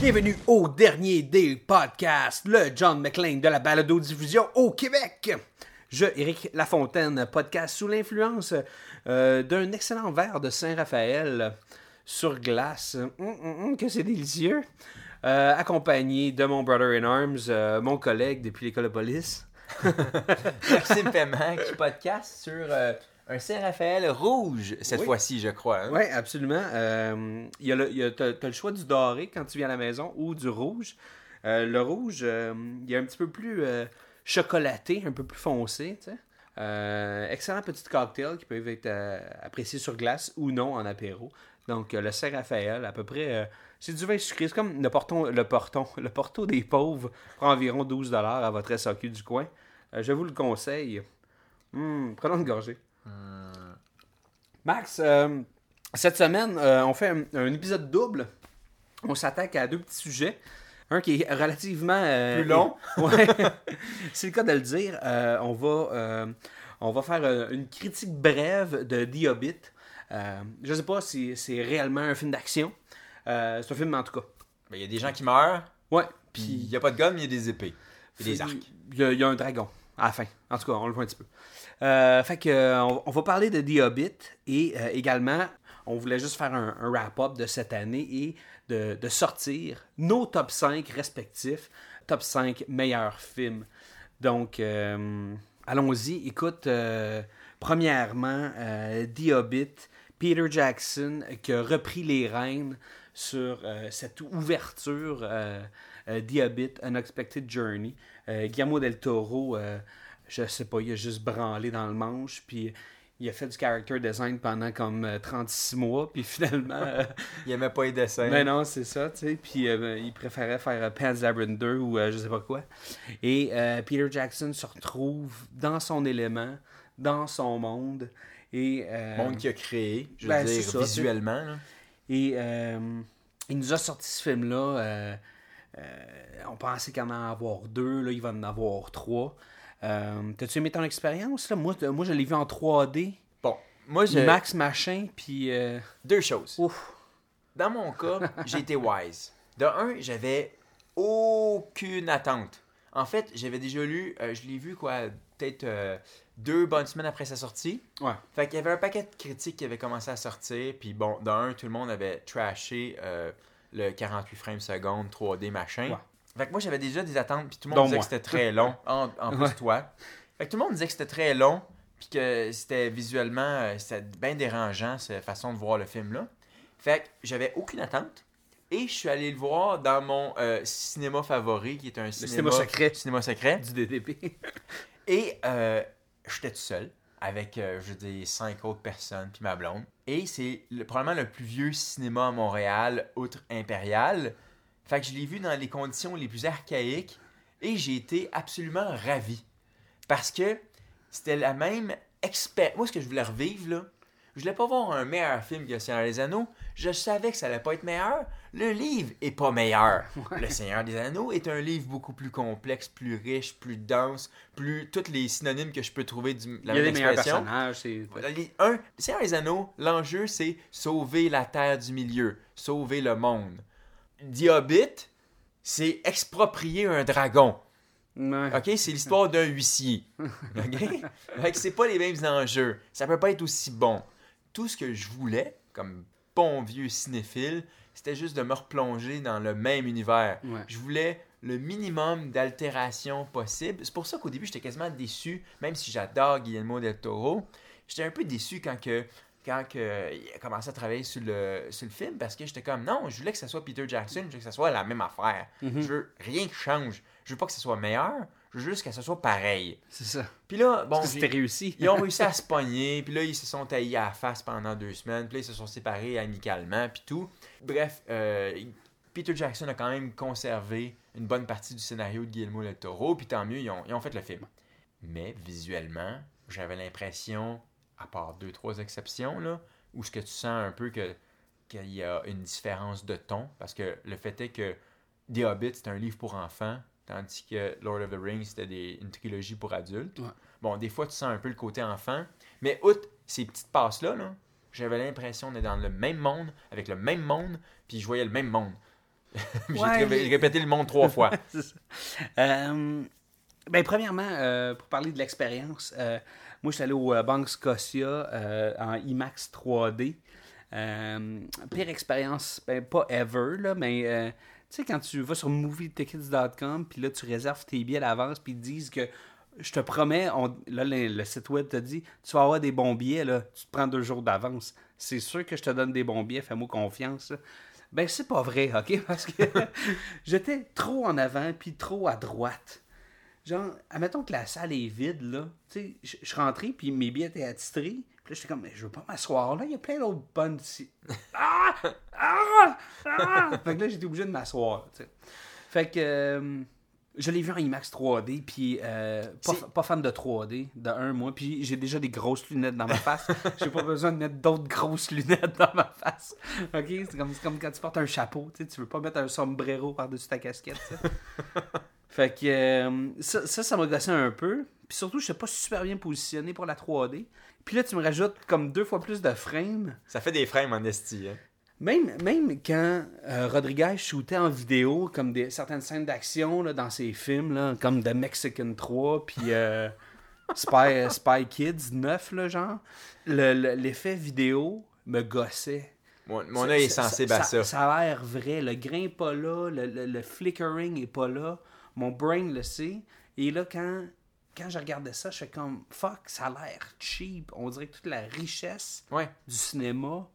Bienvenue au dernier des podcasts, le John McClane de la balado-diffusion au Québec. Je, Éric Lafontaine, podcast sous l'influence euh, d'un excellent verre de Saint-Raphaël sur glace. Hum, hum, hum, que c'est délicieux. Euh, accompagné de mon brother in arms, euh, mon collègue depuis l'école de police. Maxime Paiement qui podcast sur euh, un Saint-Raphaël rouge, cette Oui. fois-ci, je crois. hein? Oui, absolument. Euh, y a le, il y a- t'as, t'as le choix du doré quand tu viens à la maison ou du rouge. Euh, le rouge, euh, il est un petit peu plus euh, chocolaté, un peu plus foncé. Euh, excellent petit cocktail qui peut être euh, apprécié sur glace ou non en apéro. Donc, euh, le Saint-Raphaël, à peu près, euh, c'est du vin sucré. C'est comme le porton, le porton, le porto des pauvres pour environ 12$ à votre SAQ du coin. Euh, je vous le conseille. Hum, prenons une gorgée. Max, euh, cette semaine, euh, on fait un, un épisode double. On s'attaque à deux petits sujets. Un qui est relativement... euh, Plus long. Ouais, c'est le cas de le dire. Euh, on, va, euh, on va faire euh, une critique brève de The Hobbit. Euh, je sais pas si c'est réellement un film d'action. Euh, c'est un film en tout cas. Ben, Il y a des gens qui meurent, Ouais. puis il n'y a pas de gun, mais il y a des épées. Et des arcs. il y, a, il y a un dragon à la fin. En tout cas, on le voit un petit peu. Euh, fait que, euh, on, va parler de The Hobbit et euh, également, on voulait juste faire un, wrap-up de cette année et de, sortir nos top 5 respectifs, top 5 meilleurs films. Donc, allons-y. Écoute, premièrement, The Hobbit, Peter Jackson qui a repris les rênes sur cette ouverture The Hobbit, Unexpected Journey. Euh, Guillermo del Toro, euh, je sais pas, il a juste branlé dans le manche, puis il a fait du character design pendant comme euh, 36 mois, puis finalement... euh, Il n'y aimait pas les dessins. ben non, c'est ça, tu sais. Puis euh, il préférait faire euh, Pan's Labyrinth 2 ou euh, je sais pas quoi. Et euh, Peter Jackson se retrouve dans son élément, dans son monde. Et, euh, monde qu'il a créé, je veux Ben, dire, ça, visuellement. là. et euh, il nous a sorti ce film-là. Euh, on pensait qu'il en en avoir deux, là, il va en avoir trois. Euh, T'as-tu aimé ton expérience? Là? Moi, moi, je l'ai vu en 3D. Bon, moi, j'ai Max Machin, puis... euh, deux choses. ouf. Dans mon cas, j'ai été wise. De un, j'avais aucune attente. En fait, j'avais déjà lu, euh, je l'ai vu quoi, peut-être euh, deux bonnes semaines après sa sortie. Ouais. Fait qu'il y avait un paquet de critiques qui avaient commencé à sortir, puis bon, d'un, tout le monde avait trashé euh, le 48 frames secondes, 3D machin. Ouais. Fait que moi, j'avais déjà des attentes, puis tout le Dont monde disait moi. que c'était très long, en, en plus Ouais. toi. Fait que tout le monde disait que c'était très long, puis que c'était visuellement, euh, c'était bien dérangeant, cette façon de voir le film-là. Fait que j'avais aucune attente. Et je suis allé le voir dans mon euh, cinéma favori, qui est un cinéma, cinéma secret. cinéma secret. Du DDP. Et euh, j'étais tout seul avec, euh, je cinq autres personnes, puis ma blonde. Et c'est le- probablement le plus vieux cinéma à Montréal, outre Impérial. Fait que je l'ai vu dans les conditions les plus archaïques et j'ai été absolument ravi. Parce que c'était la même expérience. Moi, ce que je voulais revivre, là, je voulais pas voir un meilleur film que Seigneur des Anneaux. Je savais que ça allait pas être meilleur. Le livre est pas meilleur. Le Seigneur des Anneaux est un livre beaucoup plus complexe, plus riche, plus dense, plus tous les synonymes que je peux trouver du, la Il y a des meilleurs personnages. c'est- Un, le Seigneur des Anneaux, l'enjeu c'est sauver la terre du milieu, sauver le monde. The Hobbit, c'est exproprier un dragon. Ouais. OK? C'est l'histoire d'un huissier. OK? C'est pas les mêmes enjeux. Ça peut pas être aussi bon. Tout ce que je voulais, comme bon vieux cinéphile, c'était juste de me replonger dans le même univers. Ouais. Je voulais le minimum d'altération possible. C'est pour ça qu'au début, j'étais quasiment déçu, même si j'adore Guillermo del Toro. J'étais un peu déçu quand que quand que, il a commencé à travailler sur le, sur le film parce que j'étais comme non, je voulais que ça soit Peter Jackson, je voulais que ça soit la même affaire. Je veux rien qui change. Je veux pas que ce soit meilleur, Je veux juste que ça soit pareil. C'est ça. Puis là, bon, c'était réussi. ils ont réussi à se pogner, puis là, ils se sont taillés à la face pendant deux semaines, puis là, ils se sont séparés amicalement, puis tout. Bref, euh, Peter Jackson a quand même conservé une bonne partie du scénario de Guillermo del Toro, puis tant mieux, ils ont, ils ont fait le film. Mais visuellement, j'avais l'impression, à part deux, trois exceptions, là, où ce que tu sens un peu que qu'il y a une différence de ton, parce que le fait est que The Hobbit, c'est un livre pour enfants, tandis que Lord of the Rings, c'était des- une trilogie pour adultes. Ouais. Bon, des fois, tu sens un peu le côté enfant, mais outre ces petites passes-là, là, j'avais l'impression d'être dans le même monde, avec le même monde, puis je voyais le même monde. J'ai Ouais, répété le monde trois fois. Euh, ben, premièrement, euh, pour parler de l'expérience, euh, moi, je suis allé au Banque Scotia en IMAX 3D. Euh, pire expérience, ben, pas ever, là, mais tu sais, quand tu vas sur movietickets.com, puis là, tu réserves tes billets à l'avance, puis ils disent que je te promets, on- là, le, site web te dit, tu vas avoir des bons billets, là, tu te prends deux jours d'avance. C'est sûr que je te donne des bons billets, fais-moi confiance. Ben, c'est pas vrai, OK? Parce que j'étais trop en avant, puis trop à droite. Genre, admettons que la salle est vide, là. Tu sais, je je suis rentré, puis mes billets étaient attitrés. Puis là, j'étais comme, mais je veux pas m'asseoir là, il y a plein d'autres bonnes ici. Ah! Ah! Ah! Fait que là, j'étais obligé de m'asseoir, tu sais. Fait que euh, je l'ai vu en IMAX 3D, puis euh, pas, pas fan de 3D, de un mois, puis j'ai déjà des grosses lunettes dans ma face. j'ai pas besoin de mettre d'autres grosses lunettes dans ma face. Ok? C'est comme, comme quand tu portes un chapeau, tu sais, tu veux pas mettre un sombrero par-dessus ta casquette. Fait que euh, ça, ça, m'a gossé un peu. Puis surtout, je suis pas super bien positionné pour la 3D. Puis là, tu me rajoutes comme deux fois plus de frames. Ça fait des frames en esti. Hein. Même, même quand euh, Rodriguez shootait en vidéo comme des, certaines scènes d'action dans ses films, là, comme The Mexican 3, puis euh, Spy, Spy Kids 9, là, genre, le- le- l'effet vidéo me gossait. Mon, œil est sensible à ça. Ça a l'air vrai. Le grain n'est pas là. Le, le- le flickering est pas là. Mon brain le sait. Et là, quand, quand je regardais ça, je fais comme fuck, ça a l'air cheap. On dirait que toute la richesse Ouais. du cinéma,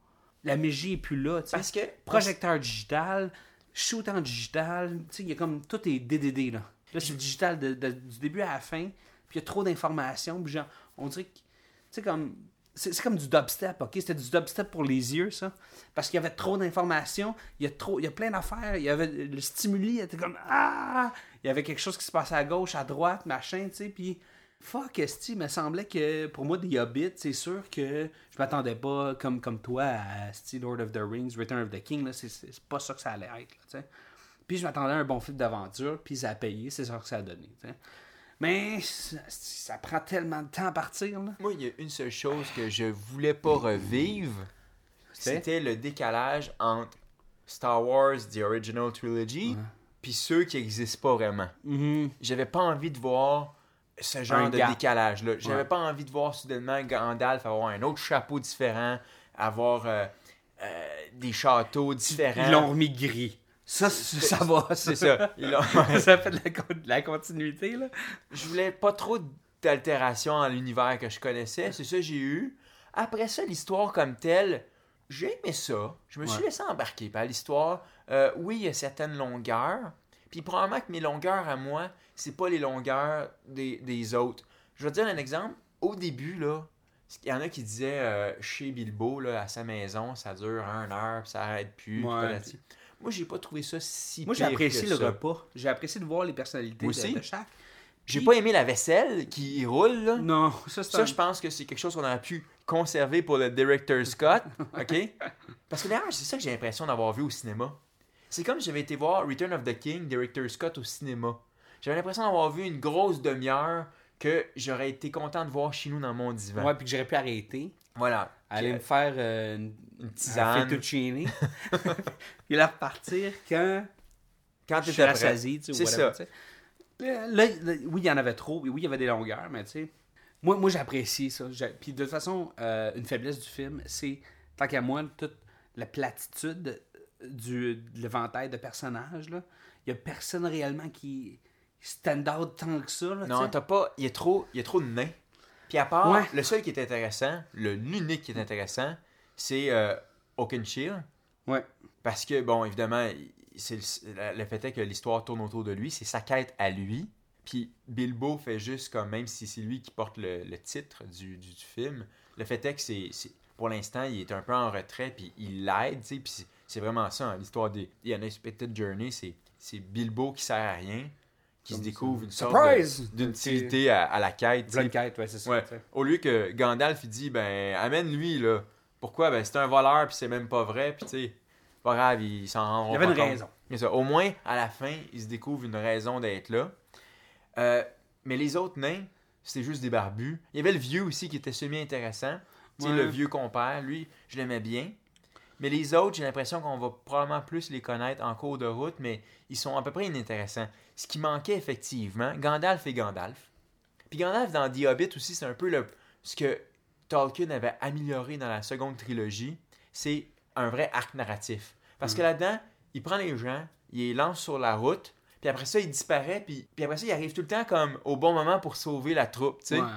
la magie est plus là. tu sais. Parce que. Projecteur digital, shoot en digital, il y a comme tout est DDD là. Là, c'est digital de- de- du début à la fin, puis il y a trop d'informations, puis genre, on dirait que, tu sais, comme, c'est comme du dubstep, ok? C'était du dubstep pour les yeux, ça. Parce qu'il y avait trop d'informations, il y a trop, il y a plein d'affaires, il y avait le stimuli, était comme, ah! Il y avait quelque chose qui se passait à gauche, à droite, machin, tu sais, puis. Fuck, esti, il me semblait que pour moi, The Hobbit, c'est sûr que je m'attendais pas comme, comme toi à esti, Lord of the Rings, Return of the King, là, c'est- pas ça que ça allait être, tu sais. Puis je m'attendais à un bon film d'aventure, puis ça a payé, c'est ça que ça a donné, tu sais. Mais ça, ça prend tellement de temps à partir, là. Moi, il y a une seule chose que je voulais pas revivre. C'était? Le décalage entre Star Wars, The Original Trilogy, puis ceux qui n'existent pas vraiment. Mhm. J'avais pas envie de voir ce genre Un de décalage-là. J'avais Ouais. pas envie de voir soudainement Gandalf avoir un autre chapeau différent, avoir euh, euh, des châteaux différents. Ils l'ont remis gris. Ça, ça, va, C'est ça. Ça fait de la, con- de la continuité, là. je voulais pas trop d'altération dans l'univers que je connaissais. C'est ça que j'ai eu. Après ça, l'histoire comme telle, j'ai aimé ça. Je me suis Ouais. laissé embarquer par l'histoire. Euh, oui, il y a certaines longueurs. Puis probablement que mes longueurs à moi, c'est pas les longueurs des, des autres. Je vais te dire un exemple. Au début, là, il y en a qui disaient euh, chez Bilbo, là, à sa maison, ça dure un heure, puis ça arrête plus. Ouais. Moi, j'ai pas trouvé ça si Moi, j'ai apprécié le ça. repas. J'ai apprécié de voir les personnalités de, de chaque. J'ai pas aimé la vaisselle qui roule, là. Non, ça, Ça, un- je pense que c'est quelque chose qu'on aurait pu conserver pour le director Scott, OK? Parce que d'ailleurs, c'est ça que j'ai l'impression d'avoir vu au cinéma. C'est comme si j'avais été voir Return of the King, director Scott au cinéma. J'avais l'impression d'avoir vu une grosse demi-heure que j'aurais été content de voir chez nous dans mon divan. Ouais, puis que j'aurais pu arrêter, Voilà. aller me faire euh, une, une un tisane. fettuccine, puis la repartir quand Quand tu étais C'est ça. Là, oui, il y en avait trop, oui, il y avait des longueurs, mais tu sais, moi, moi j'apprécie ça. Puis de toute façon, euh, une faiblesse du film, c'est, tant qu'à moi, toute la platitude du, de l'éventail de personnages, là. Il y a personne réellement qui stand out tant que ça, là, Non, t'as pas. Il y a trop, il y a trop de nains. Puis à part, Ouais. le seul qui est intéressant, le l'unique qui est intéressant, c'est euh, Oakenshield. Ouais. Parce que, bon, évidemment, c'est le, le fait est que l'histoire tourne autour de lui, c'est sa quête à lui. Puis Bilbo fait juste comme, même si c'est lui qui porte le, le titre du, du, du film, le fait est que c'est, c'est- pour l'instant, il est un peu en retrait, puis il l'aide, tu sais, puis c'est, c'est vraiment ça, hein, l'histoire des The Unexpected Journey, c'est, c'est Bilbo qui sert à rien, qui se découvre une sorte d'utilité à, à la quête. Blanket, ouais, c'est ça. Ouais. Au lieu que Gandalf il dit ben amène-lui là. Pourquoi? Ben c'est un voleur puis c'est même pas vrai puis tu sais pas grave, il s'en rendront Il y avait une compte. raison. Ça. Au moins à la fin, il se découvre une raison d'être là. Euh, mais les autres nains, c'était juste des barbus. Il y avait le vieux aussi qui était semi-intéressant. Tu sais, le vieux compère, lui, je l'aimais bien. Mais les autres, j'ai l'impression qu'on va probablement plus les connaître en cours de route, mais ils sont à peu près inintéressants. Ce qui manquait effectivement, Gandalf et Gandalf. Puis Gandalf dans The Hobbit aussi, c'est un peu le, ce que Tolkien avait amélioré dans la seconde trilogie, c'est un vrai arc narratif. Parce que là-dedans, il prend les gens, il les lance sur la route, puis après ça, il disparaît, puis, puis après ça, il arrive tout le temps comme au bon moment pour sauver la troupe, tu sais. Ouais.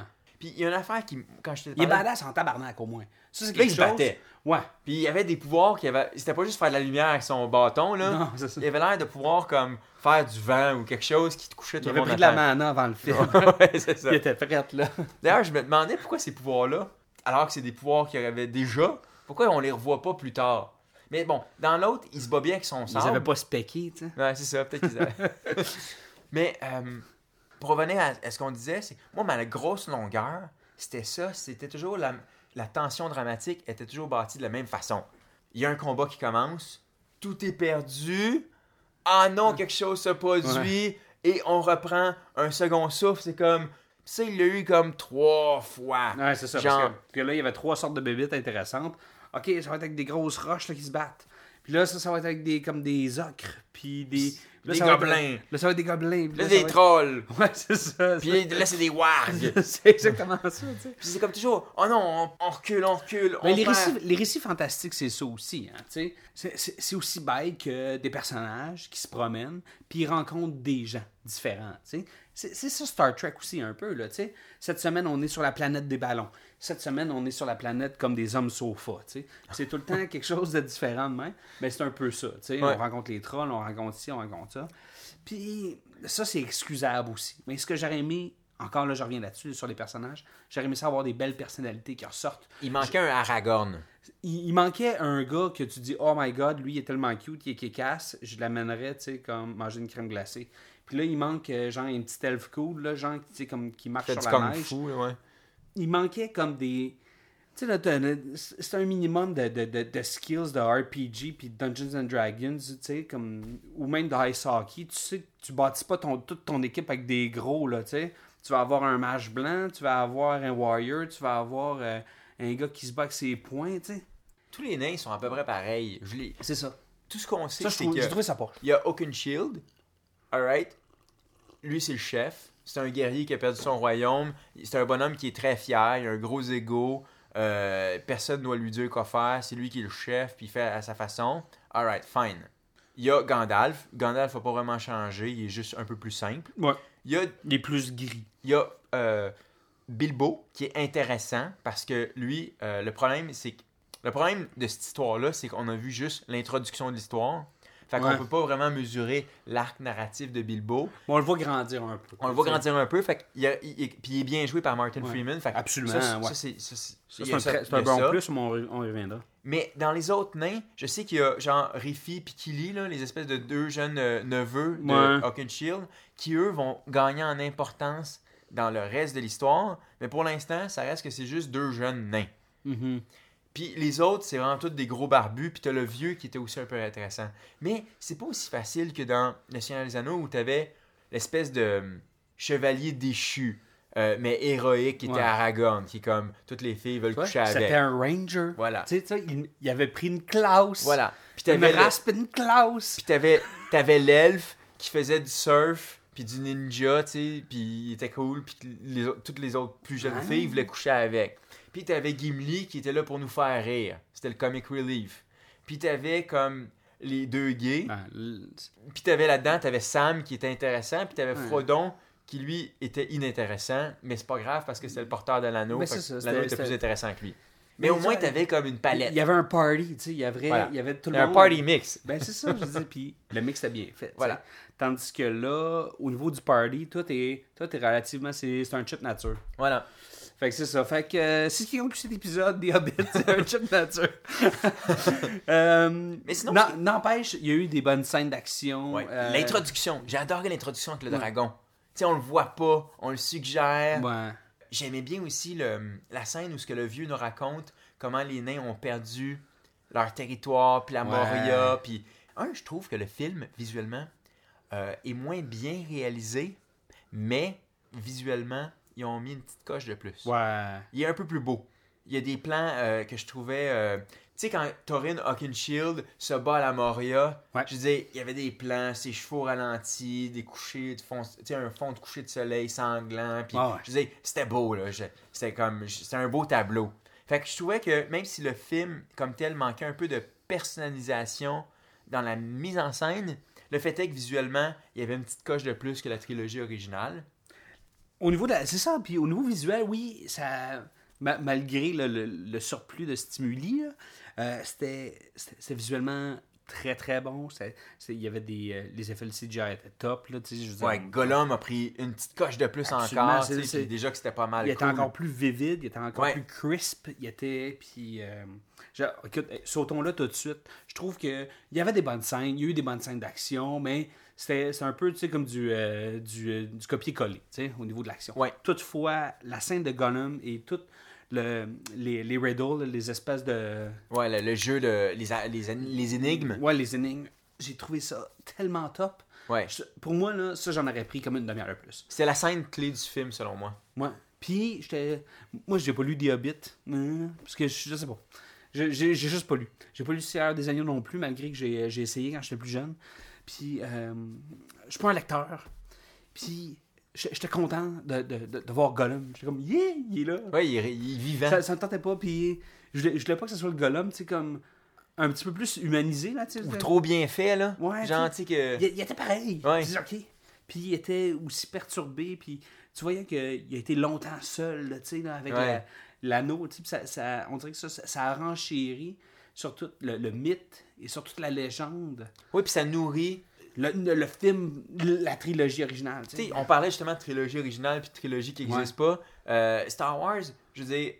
Puis il y a une affaire qui, quand je te Il est badass en tabarnak, au moins. Ça, c'est quelque il se chose. battait. Ouais. Puis il y avait des pouvoirs qui avaient. C'était pas juste faire de la lumière avec son bâton, là. Non, c'est ça. Il avait l'air de pouvoir comme faire du vent ou quelque chose qui te couchait tout Il le avait monde pris de la mana avant le film. ouais, c'est ça. Il était prêt, là. D'ailleurs, je me demandais pourquoi ces pouvoirs-là, alors que c'est des pouvoirs qu'il avait déjà, pourquoi on les revoit pas plus tard? Mais bon, dans l'autre, il se bat bien avec son Ils sabre. avaient pas spéqué, tu sais. Ouais, c'est ça, peut-être qu'ils avaient. Mais euh, pour revenir à, à ce qu'on disait, c'est moi, ma grosse longueur, c'était ça. C'était toujours la, la tension dramatique était toujours bâtie de la même façon. Il y a un combat qui commence, tout est perdu. Ah non, quelque chose se produit et on reprend un second souffle. C'est comme ça, il l'a eu comme trois fois. Ouais, c'est ça. Genre- Parce que, parce que là, il y avait trois sortes de bébites intéressantes. Ok, ça va être avec des grosses roches là, qui se battent. Puis là, ça, ça va être avec des, comme des ocres. Puis des. Là, Des ça va être- gobelins. là, ça va être des gobelins. Là, des être- trolls. Ouais, c'est ça. Puis là, c'est des wargs. c'est exactement ça, tu sais. Puis c'est comme toujours, oh non, on, on recule, on recule. Mais on les, récits, les récits fantastiques, c'est ça aussi. Hein, tu sais. c'est aussi bête que des personnages qui se promènent puis ils rencontrent des gens différents. tu sais. C'est, ça Star Trek aussi un peu. Là, tu sais. Cette semaine, on est sur la planète des ballons. Cette semaine, on est sur la planète comme des hommes sofa. tu sais. C'est tout le temps quelque chose de différent de même. Mais c'est un peu ça. tu sais. Ouais. On rencontre les trolls, on rencontre ci, on rencontre ça. Puis ça, c'est excusable aussi. Mais ce que j'aurais aimé, encore là, je reviens là-dessus, sur les personnages, j'aurais aimé ça avoir des belles personnalités qui ressortent. Il manquait un Aragorn. Il, il manquait un gars que tu dis Oh my god, lui il est tellement cute, il est kékasse, je l'amènerais, tu sais, comme manger une crème glacée. Puis là, il manque euh, genre un petit elf cool, là, genre, tu sais, comme qui marche sur la neige. là, ouais. Il manquait comme des. Tu sais, là, t'as- c'est un minimum de, de, de, de skills de RPG puis de Dungeons and Dragons, tu sais, comme. Ou même de Ice Hockey. Tu sais, que tu bâtis pas ton, toute ton équipe avec des gros, là, tu sais. Tu vas avoir un mage blanc, tu vas avoir un warrior, tu vas avoir euh, un gars qui se bat avec ses poings, tu sais. Tous les nains sont à peu près pareils. Je. C'est ça. Tout ce qu'on sait, Ça, je c'est trouve- que j'ai trouvé ça pas. il y a Oakenshield. Alright. Lui, c'est le chef. C'est un guerrier qui a perdu son royaume. C'est un bonhomme qui est très fier. Il a un gros ego. Euh, personne ne doit lui dire quoi faire. C'est lui qui est le chef, puis il fait à sa façon. Alright, fine. Il y a Gandalf. Gandalf n'a pas vraiment changé. Il est juste un peu plus simple. Ouais. Il y a Les plus gris. Il y a euh, Bilbo qui est intéressant parce que lui, euh, le problème, c'est que le problème de cette histoire-là, c'est qu'on a vu juste l'introduction de l'histoire. Fait qu'on Ouais. peut pas vraiment mesurer l'arc narratif de Bilbo. On le voit grandir un peu. On le voit grandir un peu, fait qu'il a- il- il- puis il est bien joué par Martin Ouais. Freeman. Fait Absolument, Ça, ouais. c'est, ça, c'est- un, bon plus, mais on, reviendra. Mais dans les autres nains, je sais qu'il y a genre Riffy et Kili, là, les espèces de deux jeunes euh, neveux de Ouais. Oakenshield, qui eux vont gagner en importance dans le reste de l'histoire. Mais pour l'instant, ça reste que c'est juste deux jeunes nains. Mhm. Puis les autres, c'est vraiment tous des gros barbus. Puis t'as le vieux qui était aussi un peu intéressant. Mais c'est pas aussi facile que dans Le Seigneur des Anneaux où t'avais l'espèce de hum, chevalier déchu, euh, mais héroïque qui était Ouais. Aragorn, qui est comme toutes les filles veulent Ouais, coucher avec. C'était un ranger. Voilà. Tu sais, il, il avait pris une clause. Voilà. Puis Une t'avais le- raspe, une clause. Puis t'avais, t'avais l'elfe qui faisait du surf, puis du ninja, tu sais, puis il était cool, puis les, toutes les autres plus jeunes Ah. filles voulaient coucher avec. Puis t'avais Gimli qui était là pour nous faire rire. C'était le comic relief. Puis t'avais comme les deux gays. Ah, l- Puis t'avais là-dedans, t'avais Sam qui était intéressant, puis t'avais Ouais. Frodon qui lui était inintéressant, mais c'est pas grave parce que c'était le porteur de l'anneau. Mais fait c'est que ça, L'anneau était plus intéressant que lui. Mais au moins, ça- t'avais comme une palette. Il y avait un party, tu sais, il y avait, Voilà. il y avait tout Il le y a un monde. party mix. Ben c'est ça, je dis, puis le mix était bien fait. tu Voilà. Tandis que là, au niveau du party, toi t'es, toi t'es relativement, c'est, c'est un chip nature. Voilà. Fait que c'est ça. Fait que euh, c'est ce qui conclut cet épisode des Hobbits, c'est un chip nature. Euh, Mais sinon, n'en- n'empêche, il y a eu des bonnes scènes d'action. Ouais. euh, L'introduction. J'ai adoré l'introduction avec le dragon. Tu sais, on le voit pas, on le suggère. Ouais. J'aimais bien aussi le, la scène où ce que le vieux nous raconte comment les nains ont perdu leur territoire, puis la Ouais. Moria, puis un, je trouve que le film visuellement euh, est moins bien réalisé, mais visuellement ils ont mis une petite coche de plus. Ouais. Il est un peu plus beau. Il y a des plans euh, que je trouvais. euh, tu sais, quand Thorin Hawkinshield se bat à la Moria, Ouais. je disais, il y avait des plans, ses chevaux ralentis, des couchers de fond, tu sais, un fond de coucher de soleil sanglant. Puis ouais. je disais, c'était beau, là. C'était comme. C'était un beau tableau. Fait que je trouvais que même si le film, comme tel, manquait un peu de personnalisation dans la mise en scène, le fait est que visuellement, il y avait une petite coche de plus que la trilogie originale. Au niveau de C'est ça, puis au niveau visuel, oui, ça. ma- malgré le, le- le surplus de stimuli, euh, c'était visuellement très très bon. Il y avait des. euh, les effets de CGI étaient top, là, tu sais, je veux dire, Ouais, Gollum a pris une petite coche de plus Absolument, encore. c'est- déjà que c'était pas mal. Il était encore plus vivide, il était encore Ouais. plus crisp, il était, puis... euh, genre, écoute, eh, sautons là tout de suite. Je trouve que il y avait des bonnes scènes, il y a eu des bonnes scènes d'action, mais c'était un peu, tu sais, comme du, euh, du, euh, du copier-coller, tu sais, au niveau de l'action. Ouais. Toutefois, la scène de Gollum et toutes le, les, les riddles, les espèces de... Ouais, le, le jeu de. Les, les, les énigmes. Ouais, les énigmes, j'ai trouvé ça tellement top. Ouais. Je- Pour moi, là, ça, j'en aurais pris comme une demi-heure de plus. C'est la scène clé du film, selon moi. Moi. Puis, j'étais. Moi, j'ai pas lu The Hobbit. hein, parce que je, je sais pas. J'ai juste pas lu. J'ai pas lu Seigneur des Agneaux non plus, malgré que j'ai j'ai essayé quand j'étais plus jeune. Puis, euh, je suis pas un lecteur. Puis, j'étais content de, de, de, de voir Gollum. J'étais comme, yeah, il est là. Ouais, il il est vivant. Ça, ça me tentait pas. Puis, je voulais, je voulais pas que ce soit le Gollum, tu sais, comme un petit peu plus humanisé, là, tu sais. Ou trop bien fait, là. Ouais, sais que. Il, il était pareil. Ouais. OK. Puis il était aussi perturbé. Puis tu voyais qu'il a été longtemps seul, tu sais, avec Ouais. la- l'anneau. tu sais, ça, ça- on dirait que ça, ça, ça a renchéri sur tout le, le mythe et sur toute la légende. Oui, puis ça nourrit. Le, le- le film, la trilogie originale. tu Tu sais. sais, on parlait justement de trilogie originale puis de trilogie qui n'existe pas. Euh, Star Wars, je veux dire,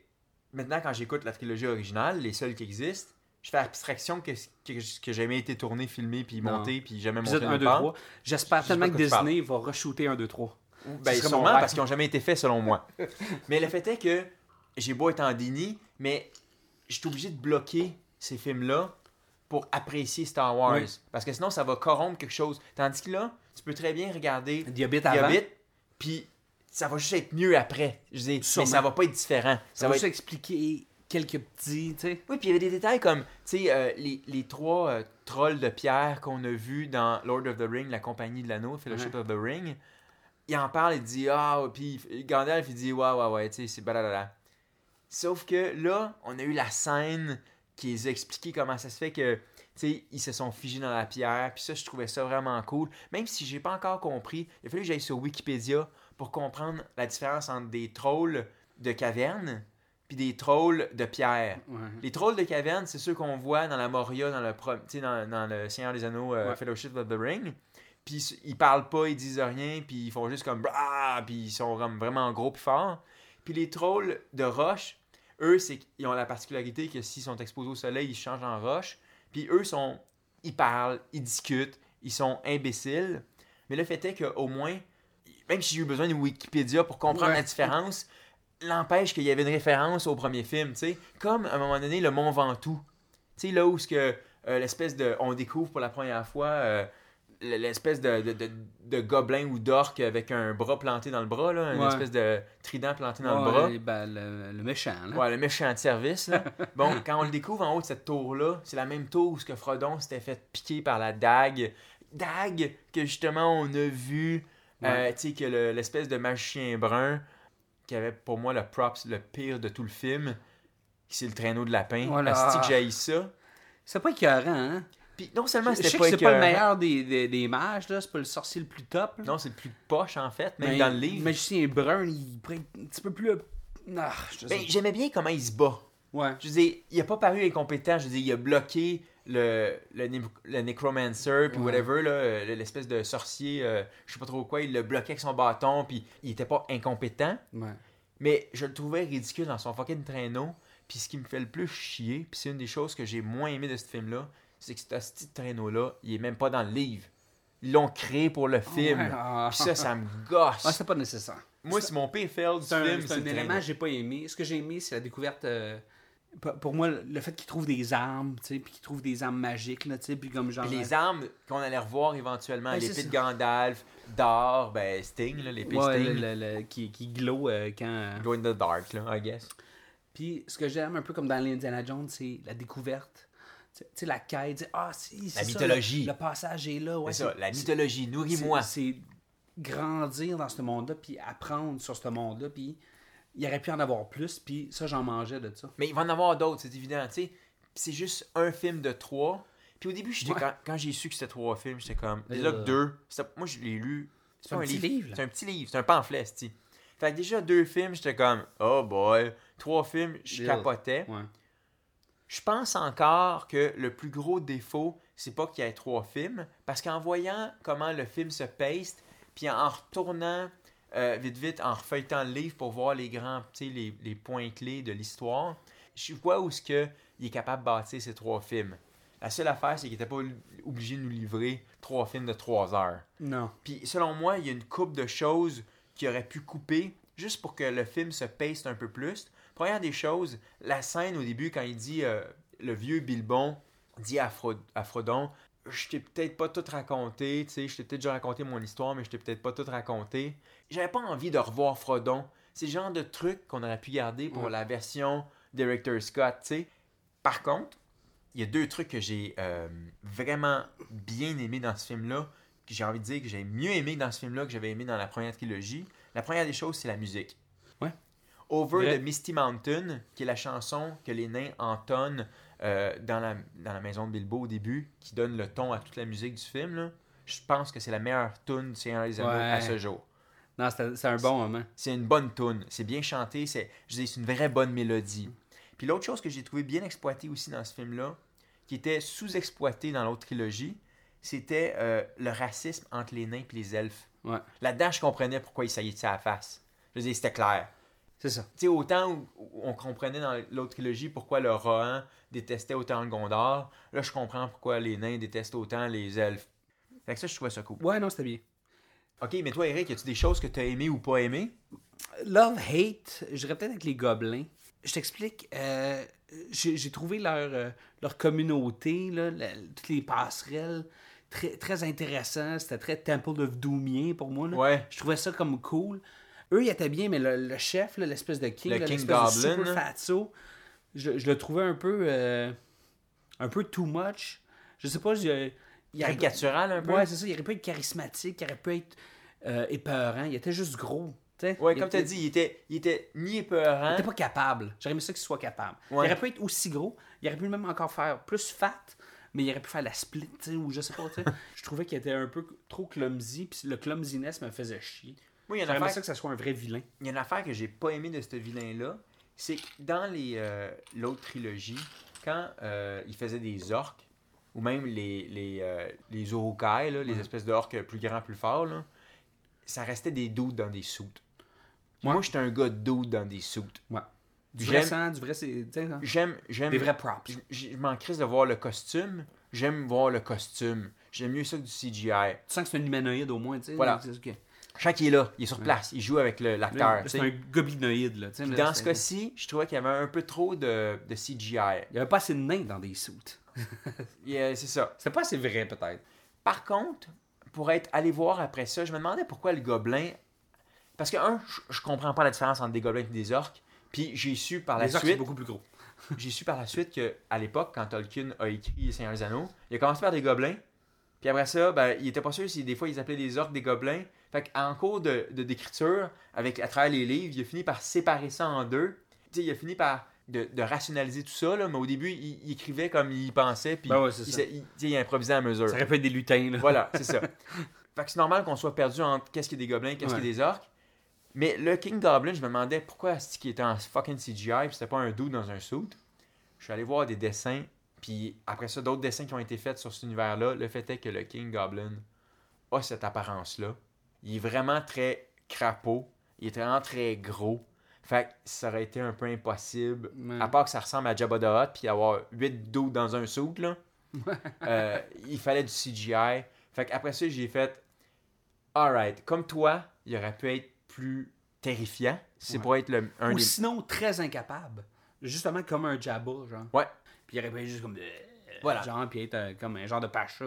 maintenant quand j'écoute la trilogie originale, les seuls qui existent, je fais abstraction que que, que jamais été tourné, filmé, puis monté, puis jamais monté Épisode 1, nulle 2, part. 3. J'espère tellement que Disney va re-shooter 1, 2, 3. Ben, sûrement parce qu'ils n'ont jamais été faits selon moi. mais le fait est que j'ai beau être en déni, mais je suis obligé de bloquer ces films-là pour apprécier Star Wars. Oui. Parce que sinon, ça va corrompre quelque chose. Tandis que là, tu peux très bien regarder avant. Hobbit, puis ça va juste être mieux après. Je dire, mais ça va pas être différent. Ça va être juste expliquer quelques petits, tu sais. oui, puis il y avait des détails comme, tu sais, euh, les, les trois euh, trolls de pierre qu'on a vus dans Lord of the Ring, la compagnie de l'anneau, Fellowship Ouais. of the Ring. Il en parle, il dit, ah, puis Gandalf, il dit, ouais, ouais, ouais, tu sais, c'est blablabla. Sauf que là, on a eu la scène qui les a expliqué comment ça se fait que, ils se sont figés dans la pierre, puis ça, je trouvais ça vraiment cool. Même si j'ai pas encore compris, il a fallu que j'aille sur Wikipédia pour comprendre la différence entre des trolls de caverne puis des trolls de pierre. Ouais. Les trolls de caverne, c'est ceux qu'on voit dans la Moria, dans le, dans, dans le Seigneur des Anneaux, euh, Ouais. Fellowship of the Ring. Puis ils parlent pas, ils disent rien, puis ils font juste comme Brah! puis ils sont vraiment gros puis forts. Puis les trolls de roche, eux, c'est qu'ils ont la particularité que s'ils sont exposés au soleil, ils changent en roche. Puis eux sont, ils parlent, ils discutent, ils sont imbéciles. Mais le fait est qu'au moins, même si j'ai eu besoin de Wikipédia pour comprendre Ouais. la différence, l'empêche qu'il y avait une référence au premier film, tu sais. Comme à un moment donné, le Mont Ventoux. Tu sais, là où ce que euh, l'espèce de. On découvre pour la première fois euh, l'espèce de, de, de, de gobelin ou d'orque avec un bras planté dans le bras, là, une Ouais. espèce de trident planté dans Ouais, le bras. ben, le, le méchant, là. Ouais, le méchant de service. Là. Bon, quand on le découvre en haut de cette tour-là, c'est la même tour où ce que Frodon s'était fait piquer par la dague. Dague que justement on a vu, euh, tu sais, que le- l'espèce de magicien brun, qui avait pour moi le props le pire de tout le film, c'est le traîneau de lapin. Voilà. Asti que j'haïs ça. C'est pas écœurant, hein? Puis non seulement c'était pas que c'est pas le meilleur des, des, des mages, là. C'est pas le sorcier le plus top. là. Non, c'est le plus poche en fait, même Mais dans le livre. Le magicien brun, il être un petit peu plus. Ah, je sais Ben, j'aimais bien comment il se bat. Ouais. Je veux dire, il a pas paru incompétent. Je veux dire, il a bloqué le, le, le Necromancer, puis Ouais. whatever, là, euh, l'espèce de sorcier, euh, je sais pas trop quoi, il le bloquait avec son bâton, puis il était pas incompétent. Ouais. Mais je le trouvais ridicule dans son fucking traîneau. Puis ce qui me fait le plus chier, puis c'est une des choses que j'ai moins aimé de ce film-là, c'est que ce petit traîneau-là, il est même pas dans le livre. Ils l'ont créé pour le film. Ouais, ah. Puis ça, ça me gosse. C'est pas nécessaire. Moi, c'est mon pire fail du C'est un, film, c'est un élément que j'ai pas aimé. Ce que j'ai aimé, c'est la découverte. euh, pour moi, le fait qu'il trouve des armes, tu sais, puis qu'il trouve des armes magiques, là, tu sais, puis comme genre. Puis les armes qu'on allait revoir éventuellement, Ouais, l'épée de. Gandalf, D'or, ben Sting, là, l'épée Ouais, Sting. le- le- le- qui, qui glow euh, quand. Glow in the dark, là, I guess. Puis ce que j'aime un peu comme dans l'Indiana Jones, c'est la découverte. Tu sais, la quête, tu sais, ah, si, c'est ça, mythologie. le, le passage est là. Ouais, c'est ça, la mythologie, nourris-moi. C'est c'est grandir dans ce monde-là, puis apprendre sur ce monde-là, puis il aurait pu en avoir plus, puis ça, j'en mangeais de ça. Mais il va en avoir d'autres, c'est évident, tu sais. C'est juste un film de trois. Puis au début, Ouais. quand, quand j'ai su que c'était trois films, j'étais comme. Déjà Euh. que deux. Moi, je l'ai lu. C'est un petit livre. C'est un petit livre, c'est un pamphlet, c'est. Fait que déjà deux films, j'étais comme. Oh boy. Trois films, je capotais. Ouais. Je pense encore que le plus gros défaut, c'est pas qu'il y ait trois films, parce qu'en voyant comment le film se pace, puis en retournant euh, vite vite, en refeuilletant le livre pour voir les grands, tu sais, les, les points clés de l'histoire, je vois où ce que il est capable de bâtir ces trois films. La seule affaire, c'est qu'il n'était pas obligé de nous livrer trois films de trois heures. Non. Puis selon moi, il y a une coupe de choses qui aurait pu couper juste pour que le film se pace un peu plus. Première des choses, la scène au début quand il dit euh, le vieux Bilbon dit à, Fro- à Frodon je t'ai peut-être pas tout raconté, tu sais, je t'ai peut-être déjà raconté mon histoire, mais je t'ai peut-être pas tout raconté. J'avais pas envie de revoir Frodon. C'est le genre de truc qu'on aurait pu garder pour Ouais. la version Director Scott, tu sais. Par contre, il y a deux trucs que j'ai euh, vraiment bien aimé dans ce film-là, que j'ai envie de dire que j'ai mieux aimé dans ce film-là que j'avais aimé dans la première trilogie. La première des choses, c'est la musique. Over the Misty Mountain, qui est la chanson que les nains entonnent euh, dans, la, dans la maison de Bilbo au début, qui donne le ton à toute la musique du film. là. Je pense que c'est la meilleure tune du Seigneur des Anneaux à ce jour. Non, c'est un bon moment. C'est une bonne tune, c'est bien chanté, c'est je dis, c'est une vraie bonne mélodie. Puis l'autre chose que j'ai trouvé bien exploitée aussi dans ce film-là, qui était sous-exploité dans l'autre trilogie, c'était euh, le racisme entre les nains et les elfes. Ouais. Là-dedans, je comprenais pourquoi ils saillissaient à la face. Je veux dire, c'était clair. C'est ça. Tu sais, autant où, où on comprenait dans l'autre trilogie pourquoi le Rohan détestait autant le Gondor, là, je comprends pourquoi les nains détestent autant les elfes. Fait que ça, je trouvais ça cool. Ouais, non, c'était bien. Ok, mais toi, Eric, y tu des choses que tu as aimées ou pas aimées? Love, hate, je dirais peut-être avec les gobelins. Je t'explique, euh, j'ai j'ai trouvé leur, euh, leur communauté, là, la- toutes les passerelles, très, très intéressant. C'était très Temple of Doomien pour moi. là. Ouais. Je trouvais ça comme cool. Eux, ils étaient bien, mais le, le chef, l'espèce de king, Le là, King l'espèce de Goblin, super fatso, je, je le trouvais un peu, euh, un peu too much. Je sais pas, je, il aurait- Caricatural un peu? Ouais, c'est ça. Il aurait pu être charismatique, il aurait pu être euh, épeurant. Il était juste gros. t'sais. Ouais, Il comme tu as dit, il était, il était ni Il épeurant. était pas capable. J'aurais aimé ça qu'il soit capable. Ouais. Il aurait pu être aussi gros. Il aurait pu même encore faire plus fat, mais il aurait pu faire la split, ou je sais pas, tu sais. Je trouvais qu'il était un peu trop clumsy, puis le clumsiness me faisait chier. Moi, il y a une affaire, ça que ça soit un vrai vilain. il y a une affaire que j'ai pas aimé de ce vilain-là. C'est que dans les, euh, l'autre trilogie, quand euh, il faisait des orques, ou même les, les, euh, les urukai, là, les espèces d'orques plus grands, plus forts, là, ça restait des doutes dans des soutes. Ouais. Moi, j'étais un gars de doute dans des soutes. Ouais. Du vrai sang, du vrai. c'est- J'aime, j'aime, Des vrais props. Je m'en crisse de voir le costume. J'aime voir le costume. J'aime mieux ça que du CGI. Tu sens que c'est un humanoïde au moins, tu sais. Voilà. Ok. Chaque qui est là, il est sur place, il joue avec l'acteur. C'est un goblinoïde, là. Puis dans ce cas-ci, je trouvais qu'il y avait un peu trop de, de CGI. Il y avait pas assez de nains dans des suits. Yeah, c'est ça. C'était pas assez vrai, peut-être. Par contre, pour être allé voir après ça, je me demandais pourquoi le gobelin. Parce que, un, je, je comprends pas la différence entre des gobelins et des orques. Puis j'ai su par la Les suite. beaucoup plus gros. J'ai su par la suite que à l'époque, quand Tolkien a écrit Seigneur des Anneaux, il a commencé par des gobelins. Puis après ça, ben, il était pas sûr si des fois ils appelaient les orques des gobelins. Fait qu'en cours de, d'écriture, avec, à travers les livres, il a fini par séparer ça en deux. Il a fini par de, de rationaliser tout ça, là, mais au début, il, il écrivait comme il pensait, puis Ben ouais, c'est il, il- il improvisait à mesure. Ça être des lutins, là. Voilà, c'est ça. fait que c'est normal qu'on soit perdu entre qu'est-ce qui est des gobelins, qu'est-ce qui est Ouais. des orques. Mais le King Goblin, je me demandais pourquoi est-ce qu'il était en fucking CGI puis c'était pas un dude dans un suit. Je suis allé voir des dessins, puis après ça, d'autres dessins qui ont été faits sur cet univers-là. Le fait est que le King Goblin a cette apparence-là. Il est vraiment très crapaud. Il est vraiment très gros. Fait que ça aurait été un peu impossible. Ouais. À part que ça ressemble à Jabba the Hutt, puis avoir 8 dudes dans un suit, là. Euh, il fallait du CGI. Fait qu'après ça, j'ai fait Alright, comme toi, il aurait pu être plus terrifiant. C'est Ouais. pour être le, un Ou des. sinon, très incapable. Justement comme un Jabba, genre. Ouais. Puis il aurait pu être juste comme... Voilà. Genre, puis être euh, comme un genre de pacha,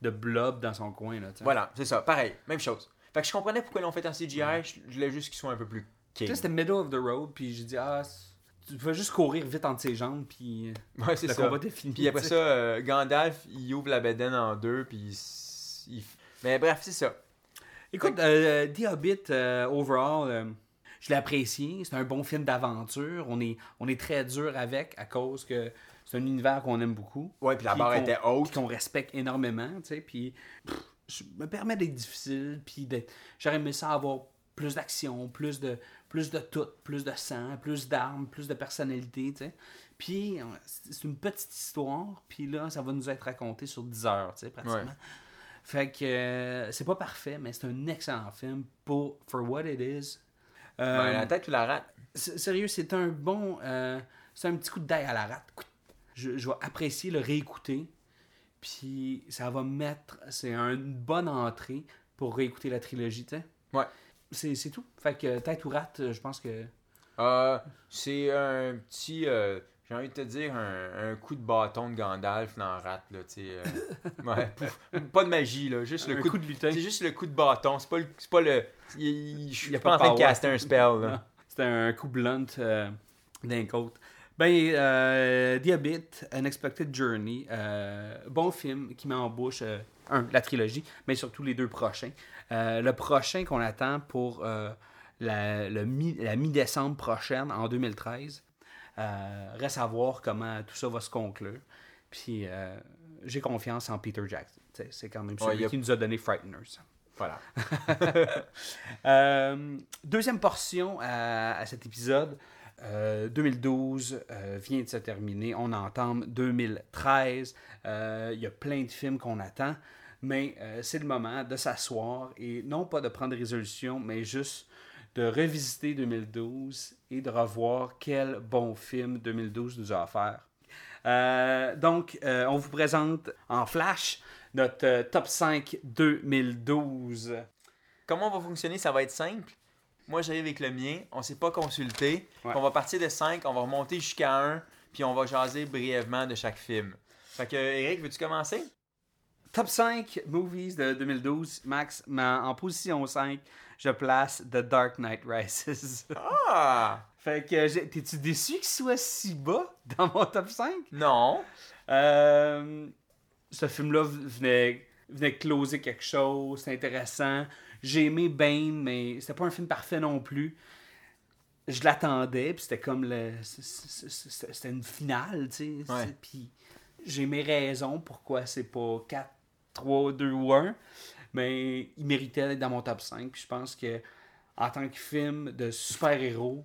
de blob dans son coin, là, tu sais. Voilà, c'est ça. Pareil, même chose. Fait que je comprenais pourquoi ils l'ont fait en CGI. Je je voulais juste qu'ils soient un peu plus Tu king. sais, c'était middle of the road, puis j'ai dit, ah, tu pouvais juste courir vite entre ses jambes, puis euh, Ouais, c'est le ça. combat était fini. Puis après tu ça, euh, Gandalf, il ouvre la bedaine en deux, puis il il... Mais bref, c'est ça. Écoute, euh, The Hobbit, euh, overall, euh, je l'ai apprécié. C'est un bon film d'aventure. On est, on est très dur avec à cause que c'est un univers qu'on aime beaucoup. Ouais, puis la barre était haute. qu'on respecte énormément, tu sais. Puis pff, je me permets d'être difficile, puis d'être- j'aurais aimé ça avoir plus d'action, plus de, plus de tout, plus de sang, plus d'armes, plus de personnalité, tu sais. Puis c'est une petite histoire, puis là, ça va nous être raconté sur 10 heures, tu sais, pratiquement. Ouais. Fait que euh, c'est pas parfait, mais c'est un excellent film pour for what it is. Euh, la tête, tu la rates. S- Sérieux, c'est un bon. euh, c'est un petit coup de d'ail à la rate. Je vais apprécier le réécouter. Puis ça va me mettre. C'est une bonne entrée pour réécouter la trilogie, tu sais. Ouais. C'est c'est tout. Fait que tête ou rate, je pense que. Euh, c'est un petit. euh, J'ai envie de te dire un, un coup de bâton de Gandalf dans Rat, là, tu sais. euh, ouais, pouf. pas de magie, là. Juste le un coup, coup de lutin. C'est juste le coup de bâton. C'est pas le. C'est pas le. il- il- je suis pas pas en de train de caster un spell, là. C'était un coup blunt euh, d'un côte. Ben, euh, Unexpected Journey, euh, bon film qui met en bouche, euh, un, la trilogie, mais surtout les deux prochains. Euh, le prochain qu'on attend pour la, le mi- la mi-décembre prochaine, en 2013. Euh, reste à voir comment tout ça va se conclure. Puis j'ai confiance en Peter Jackson. C'est quand même celui a- qui nous a donné Frighteners. Voilà. Deuxième portion à, à cet épisode. Euh, 2012 euh, vient de se terminer. On entame 2013. Euh, Il y a plein de films qu'on attend. Mais euh, c'est le moment de s'asseoir et non pas de prendre des résolutions, mais juste de revisiter 2012 et de revoir quel bon film 2012 nous a offert. Euh, donc, euh, on vous présente en flash notre euh, top 5 2012. Comment on va fonctionner? Ça va être simple. Moi, j'arrive avec le mien. On s'est pas consulté. Ouais. On va partir de 5, on va remonter jusqu'à 1, puis on va jaser brièvement de chaque film. Fait que, Eric, veux-tu commencer? Top 5 movies de 2012. Max, ma- en position 5, je place The Dark Knight Rises. Ah fait que, t'es-tu déçu qu'il soit si bas dans mon top 5? Non. Euh, ce film-là venait, venait closer quelque chose, c'est intéressant. J'ai aimé Bane, mais c'était pas un film parfait non plus. Je l'attendais, puis c'était comme le. C'était une finale, tu sais. Ouais. Puis j'ai mes raisons pourquoi c'est pas 4, 3, 2 ou 1. Mais il méritait d'être dans mon top 5. Puis je pense que, en tant que film de super-héros,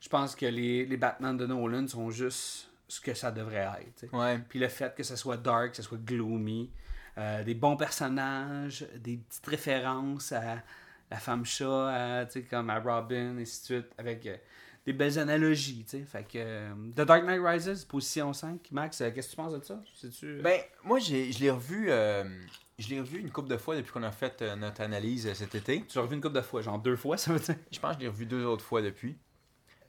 je pense que les, les Batman de Nolan sont juste ce que ça devrait être. Puis le fait que ce soit dark, que ce soit gloomy, euh, des bons personnages, des petites références à la femme chat, tu comme à Robin, et ainsi de suite, avec euh, des belles analogies. tu sais. Fait que euh, The Dark Knight Rises, position 5. Max, qu'est-ce que tu penses de ça? Euh, Ben, moi, j'ai, je l'ai revu. je l'ai revu une couple de fois depuis qu'on a fait notre analyse cet été. tu l'as revu une couple de fois, genre deux fois, ça veut dire? Je pense que je l'ai revu deux autres fois depuis.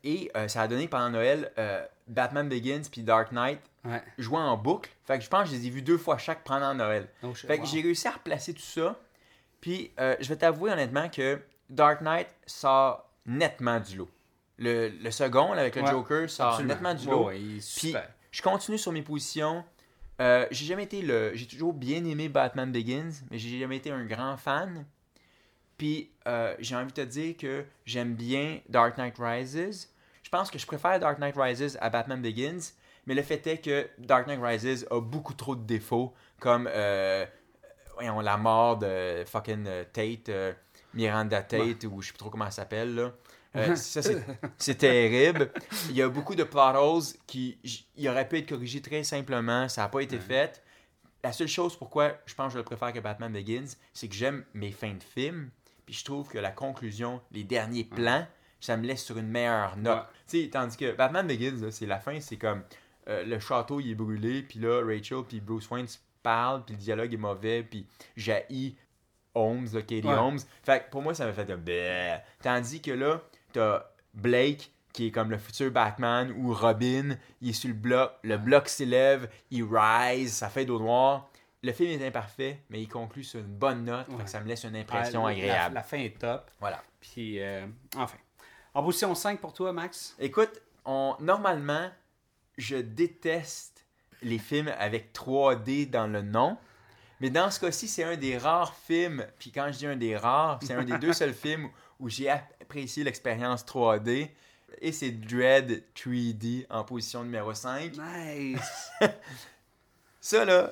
Et euh, ça a donné pendant Noël euh, Batman Begins puis Dark Knight Ouais. jouant en boucle. Fait que je pense que je les ai vus deux fois chaque pendant Noël. Oh, shit, Fait que wow. j'ai réussi à replacer tout ça. Puis euh, je vais t'avouer honnêtement que Dark Knight sort nettement du lot. Le, le second, là, avec le Ouais, Joker, sort Absolument. nettement du lot. ouais, Puis je continue sur mes positions. J'ai jamais été le. J'ai toujours bien aimé Batman Begins, mais j'ai jamais été un grand fan. Puis euh, j'ai envie de te dire que j'aime bien Dark Knight Rises. Je pense que je préfère Dark Knight Rises à Batman Begins, mais le fait est que Dark Knight Rises a beaucoup trop de défauts, comme euh, voyons, la mort de fucking euh, Tate. euh, Miranda Tate, ou je sais plus trop comment elle s'appelle, là. Euh, ça, c'est- c'est terrible. Il y a beaucoup de plot holes qui il aurait pu être corrigé très simplement. Ça n'a pas été fait. La seule chose pourquoi je pense que je le préfère que Batman Begins, c'est que j'aime mes fins de film. Puis je trouve que la conclusion, les derniers plans, ça me laisse sur une meilleure note. Ouais. Tu sais, tandis que Batman Begins, c'est la fin, c'est comme euh, le château il est brûlé, puis là Rachel puis Bruce Wayne se parlent, puis le dialogue est mauvais, puis jaillit Holmes, là, Katie Ouais. Holmes. Fait que pour moi, ça m'a fait de bleh. Tandis que là, t'as Blake qui est comme le futur Batman ou Robin, il est sur le bloc, le bloc s'élève, il rise, ça fait dos noir. Le film est imparfait, mais il conclut sur une bonne note, fait Ouais. que ça me laisse une impression Ah, la- agréable. La, fin est top. Voilà. Puis, euh, enfin. En position 5 pour toi, Max? Écoute, on, normalement, je déteste les films avec 3D dans le nom. Mais dans ce cas-ci, c'est un des rares films, puis quand je dis un des rares, c'est un des deux seuls films où j'ai apprécié l'expérience 3D. Et c'est Dread 3D en position numéro 5. Nice. Ça, là,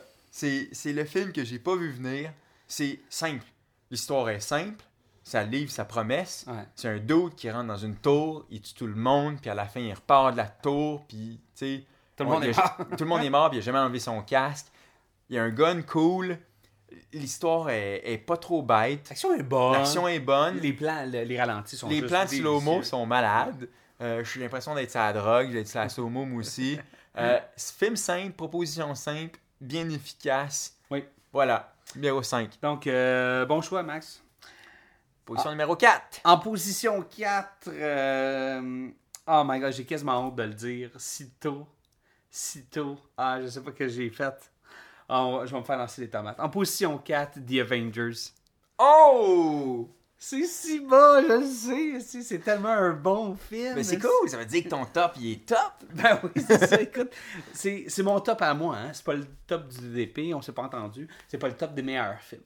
c'est le film que j'ai pas vu venir. C'est simple. L'histoire est simple. Ça livre sa promesse. Ouais. C'est un dude qui rentre dans une tour, il tue tout le monde, puis à la fin, il repart de la tour, puis, tu sais... Tout le on- monde est mort. Tout le monde est mort, puis il a jamais enlevé son casque. Il y a un gun cool. L'histoire est, est pas trop bête. L'action est bonne. L'action est bonne. Les plans, le- les ralentis sont Les juste plans de slow-mo sont malades. Euh, J'ai l'impression d'être sur la drogue, d'être sur la slow-mo aussi. Euh, film simple, proposition simple, bien efficace. Oui. Voilà, numéro 5. Donc, euh, bon choix, Max. Position numéro 4. En position 4, euh, oh my god, j'ai quasiment honte de le dire. Si tôt. Si tôt. Ah, je sais pas que j'ai fait. Ah, je vais me faire lancer les tomates. En position 4, The Avengers. Oh! C'est si bon, je le sais. C'est tellement un bon film. Mais c'est cool, ça veut dire que ton top, il est top. Ben oui, c'est ça. Écoute, c'est mon top à moi. Hein. C'est pas le top du DP, on s'est pas entendu. C'est pas le top des meilleurs films.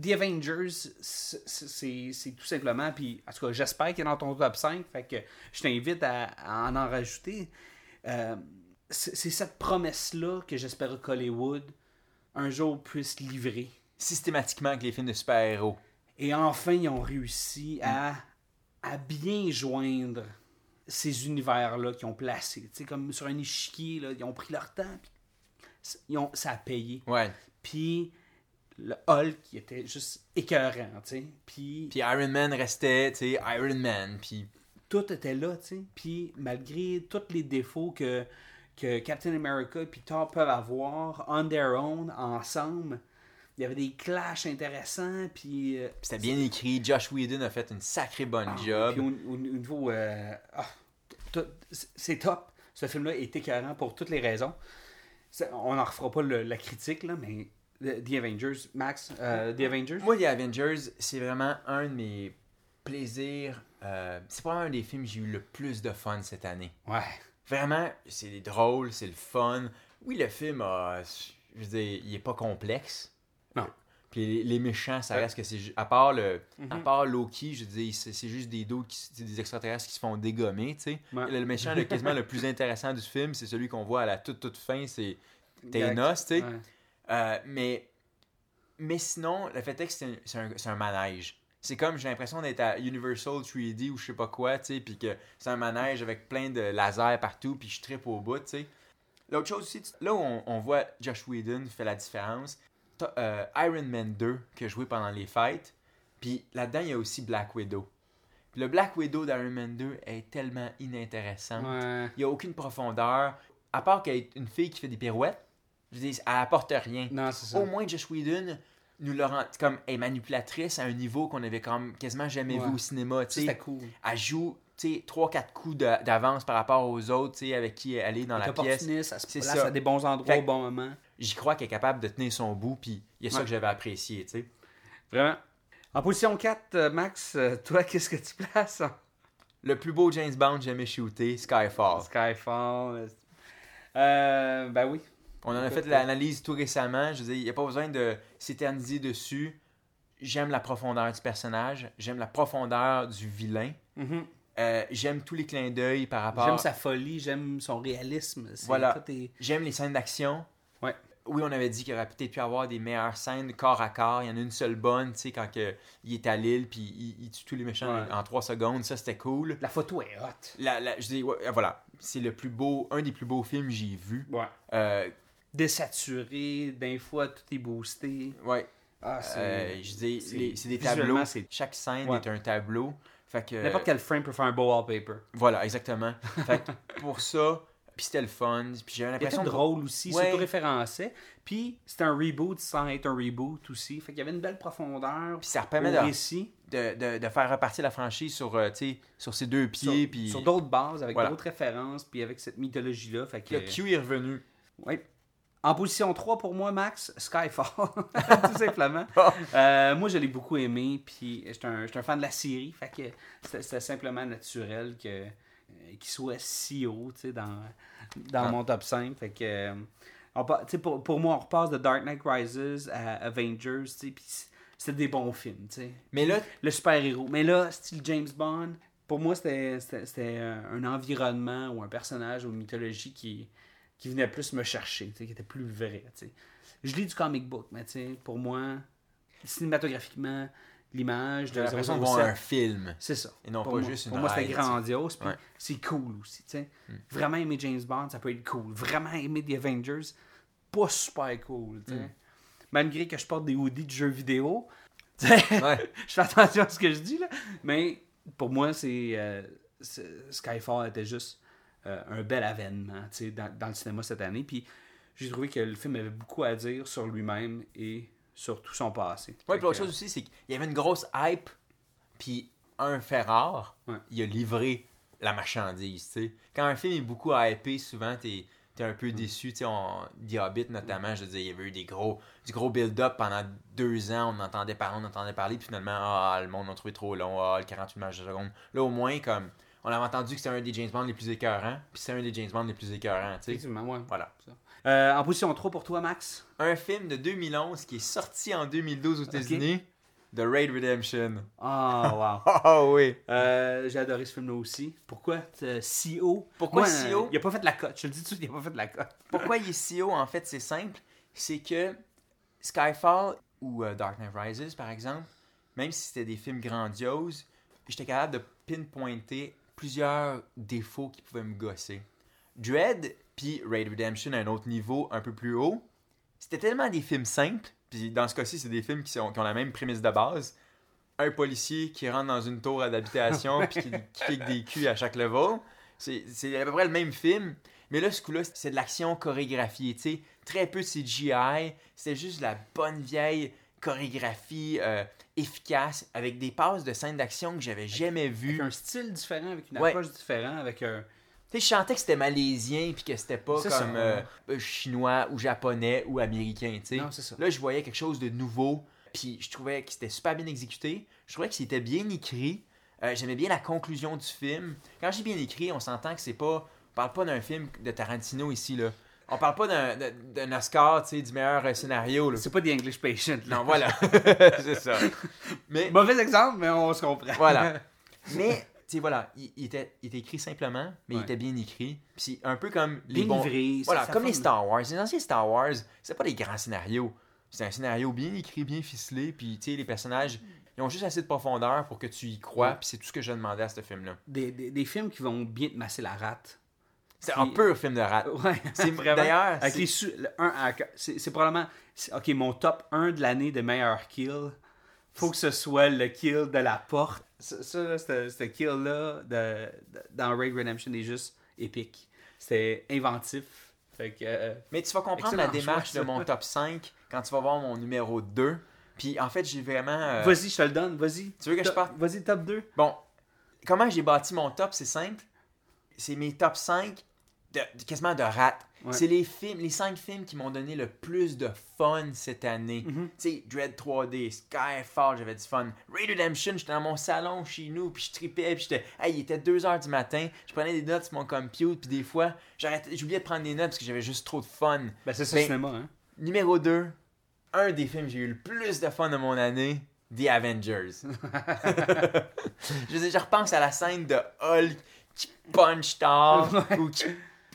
The Avengers, c'est- tout simplement, puis en tout cas, j'espère qu'il est dans ton top 5, fait que je t'invite à, à en en rajouter. Euh, c'est c'est cette promesse-là que j'espère qu'Hollywood, un jour, puisse livrer. Systématiquement avec les films de super-héros. Et enfin, ils ont réussi à, à bien joindre ces univers-là qu'ils ont placés. Tu sais, comme sur un échiquier, là, ils ont pris leur temps, puis ils ont, ça a payé. Ouais. Puis le Hulk, qui était juste écœurant, tu sais. Puis Puis Iron Man restait, tu sais, Iron Man. Puis tout était là, tu sais. Puis malgré tous les défauts que, que Captain America et Thor peuvent avoir on their own, ensemble, il y avait des clashs intéressants, puis... euh, c'était bien écrit. Josh Whedon a fait une sacrée bonne Ah, job. Puis au, au- au niveau. euh, ah, c'est- top. Ce film-là est écœurant pour toutes les raisons. On n'en refera pas le- la critique, là, mais The The Avengers, Max, euh, The Avengers? Moi, The Avengers, c'est vraiment un de mes plaisirs. euh, c'est pas un des films que j'ai eu le plus de fun cette année. Ouais. Vraiment, c'est drôle, c'est le fun. Oui, le film, a, je veux dire, il est pas complexe. Non. Puis les, méchants, ça reste que c'est. À part le, à Mhm. part Loki, je dire, c'est juste des dos, qui, c'est des extraterrestres qui se font dégommer, tu sais. Ouais. Le, méchant, le, quasiment le plus intéressant du film, c'est celui qu'on voit à la toute, toute fin, c'est. Thanos, tu sais. Ouais. Euh, mais, mais sinon, le fait est que c'est un, un, manège. C'est comme, j'ai l'impression d'être à Universal 3D ou je sais pas quoi, tu sais, puis que c'est un manège avec plein de lasers partout, puis je tripe au bout, tu sais. L'autre chose aussi, là où on, on voit Josh Whedon fait la différence, euh, Iron Man 2 que j'ai joué pendant les fêtes, puis là-dedans, il y a aussi Black Widow. Puis le Black Widow d'Iron Man 2 est tellement inintéressant. Ouais. Il n'y a aucune profondeur, à part qu'elle est une fille qui fait des pirouettes, je dire, elle apporte rien. Non, c'est ça. Au moins, Josh Whedon nous le rend comme est manipulatrice à un niveau qu'on avait comme quasiment jamais Ouais. vu au cinéma. C'était cool. Elle joue, tu sais, 3-4 coups d'avance par rapport aux autres, avec qui elle est dans la pièce. C'est place ça. à des bons endroits Fait- au bon moment. J'y crois qu'elle est capable de tenir son bout, puis il y a ça que j'avais apprécié, tu sais. Vraiment. En position 4, euh, Max, euh, toi, qu'est-ce que tu places? Le plus beau James Bond jamais shooté, Skyfall. Skyfall. euh, ben oui. On en a fait l'analyse tout récemment. Je veux dire, il n'y a pas besoin de s'éterniser dessus. J'aime la profondeur du personnage. J'aime la profondeur du vilain. Mhm. Euh, j'aime tous les clins d'œil par rapport. J'aime sa folie, j'aime son réalisme. Voilà. est- J'aime les scènes d'action. Oui, on avait dit qu'il aurait peut-être pu avoir des meilleures scènes corps à corps. Il y en a une seule bonne, tu sais, quand que, il est à l'île, puis il, il tue tous les méchants Ouais. en 3 secondes. Ça, c'était cool. La photo est hot. La, la- je dis, ouais, voilà, c'est le plus beau, un des plus beaux films que j'ai vu. Ouais. Euh, Désaturé, d'un fois, tout est boosté. ouais, Ah, c'est. euh, je dis, c'est- des tableaux. c'est- Chaque scène Ouais. est un tableau. Fait que, N'importe quel frame peut faire un beau wallpaper. Voilà, exactement. fait que pour ça, puis c'était le fun. Puis j'avais l'impression de drôle aussi, Ouais. s'auto-référençait. Puis c'était un reboot sans être un reboot aussi. Fait qu'il y avait une belle profondeur Puis ça permet de, de, de, de faire repartir la franchise sur, euh, sur ses deux pieds. sur, puis sur d'autres bases, avec Voilà. d'autres références, puis avec cette mythologie-là. Fait que, le Q est revenu. Ouais. En position 3 pour moi, Max, Skyfall. Tout simplement. Ah. Euh, moi, je l'ai beaucoup aimé, puis j'étais un, un fan de la série. Fait que c'était c'était simplement naturel que euh, qu'il soit si haut tu sais, dans, dans Ah. mon top 5. Fait que, euh, on pour, pour moi, on repasse de Dark Knight Rises à Avengers, puis c'était des bons films. tu sais. Mais là, Le super-héros. Mais là, style James Bond, pour moi, c'était un environnement ou un personnage ou une mythologie qui, qui venait plus me chercher, tu sais, qui était plus vrai. tu sais. Je lis du comic book, mais tu sais, pour moi, cinématographiquement, l'image de l'impression de 007, voir un film. c'est ça. Et non Pour pas moi. juste une Pour moi, c'était grandiose, puis Ouais. Hmm. c'est cool aussi. tu sais. Vraiment aimer James Bond, ça peut être cool. Vraiment aimer The Avengers, pas super cool. tu sais. Hmm. Malgré que je porte des hoodies de jeux vidéo, Ouais. je fais attention à ce que je dis, là. Mais pour moi, c'est euh, Skyfall était juste euh, un bel avènement tu sais, dans, dans le cinéma cette année. Puis j'ai trouvé que le film avait beaucoup à dire sur lui-même et sur tout son passé. Fait puis chose aussi, c'est qu'il y avait une grosse hype, puis un fait rare, Ouais. il a livré la marchandise, tu sais. Quand un film est beaucoup hypé, souvent, t'es es un Mm. peu déçu, tu sais, on- The Hobbit notamment, je veux dire, il y avait eu des gros, du gros build-up pendant deux ans, on entendait parler, on entendait parler, puis finalement, ah, le monde l'a trouvé trop long, ah, le 48 images de seconde. Là, au moins, comme, on avait entendu que c'était un des James Bond les plus écœurants, puis c'est un des James Bond les plus écœurants. Effectivement, ouais. Voilà. Euh, en position 3 pour toi, Max Un film de 2011 qui est sorti en 2012 aux États-Unis, The Raid Redemption. Ah, wow. Ah oui! Euh, J'ai adoré ce film-là aussi. Pourquoi euh, si haut Pourquoi si euh, haut? Il a pas fait de la cote. Je le dis tout de suite, il a pas fait de la cote. Pourquoi il est si haut, en fait, c'est simple. C'est que Skyfall ou euh, Dark Knight Rises, par exemple, même si c'était des films grandioses, j'étais capable de pinpointer plusieurs défauts qui pouvaient me gosser. Dread, puis Raid Redemption à un autre niveau, un peu plus haut, c'était tellement des films simples, puis dans ce cas-ci, c'est des films qui, sont- qui ont la même prémisse de base. Un policier qui rentre dans une tour d'habitation puis qui, qui kick des culs à chaque level. C'est c'est à peu près le même film. Mais là, ce coup-là, c'est de l'action chorégraphiée, tu sais. Très peu de CGI. C'était juste la bonne vieille chorégraphie euh, efficace avec des passes de scènes d'action que j'avais jamais vues. Avec un style différent, avec une Ouais. approche différente, avec un. Tu sais, je chantais que c'était malaisien puis que c'était pas C'est comme euh, chinois ou japonais ou américain, tu sais. Là, je voyais quelque chose de nouveau, puis je trouvais que c'était super bien exécuté. Je trouvais que c'était bien écrit. Euh, J'aimais bien la conclusion du film. Quand j'ai bien écrit, on s'entend que c'est pas... On parle pas d'un film de Tarantino ici, là. On parle pas d'un- d'un d'un Oscar, tu sais, du meilleur euh, scénario, là. C'est pas The English Patient. là. Non, voilà. c'est ça. Mais, Mauvais exemple, mais on se comprend. voilà. Mais, tu sais, voilà, il, il était, il était écrit simplement, mais il était bien écrit. Puis c'est un peu comme les Bien bons... livré. Voilà, comme les Star Wars. Les anciens Star Wars, c'est pas des grands scénarios. C'est un scénario bien écrit, bien ficelé, puis tu sais, les personnages, ils ont juste assez de profondeur pour que tu y crois, puis c'est tout ce que je demandais à ce film-là. Des, des, des films qui vont bien te masser la rate. C'est Puis- un pur film de rat. Ouais, C'est vraiment. d'ailleurs, c'est- su- c'est probablement. Ok, mon top 1 de l'année de meilleurs kills. Faut que ce soit le kill de la porte. Ça, ça, ce kill-là dans Raid Redemption est juste épique. C'était inventif. Fait que. euh, Mais tu vas comprendre la démarche choix, de mon top 5 quand tu vas voir mon numéro 2. Puis en fait, j'ai vraiment. euh, Vas-y, je te le donne, vas-y. Tu veux que je parte? Vas-y, top 2. Bon, comment j'ai bâti mon top, c'est simple. C'est mes top 5 de, de- quasiment de rat. Ouais. C'est les films, les 5 films qui m'ont donné le plus de fun cette année. Mhm. Tu sais, Dread 3D, Skyfall, j'avais du fun. Raid Redemption, j'étais dans mon salon chez nous, puis je tripais, puis j'étais. Hey, il était 2h du matin, je prenais des notes sur mon computer, puis des fois, j'oubliais de prendre des notes parce que j'avais juste trop de fun. Ben, c'est ça Ben, le cinéma, hein. Numéro 2, un des films que j'ai eu le plus de fun de mon année, The Avengers. je repense à la scène de Hulk qui punch Thor ou qui,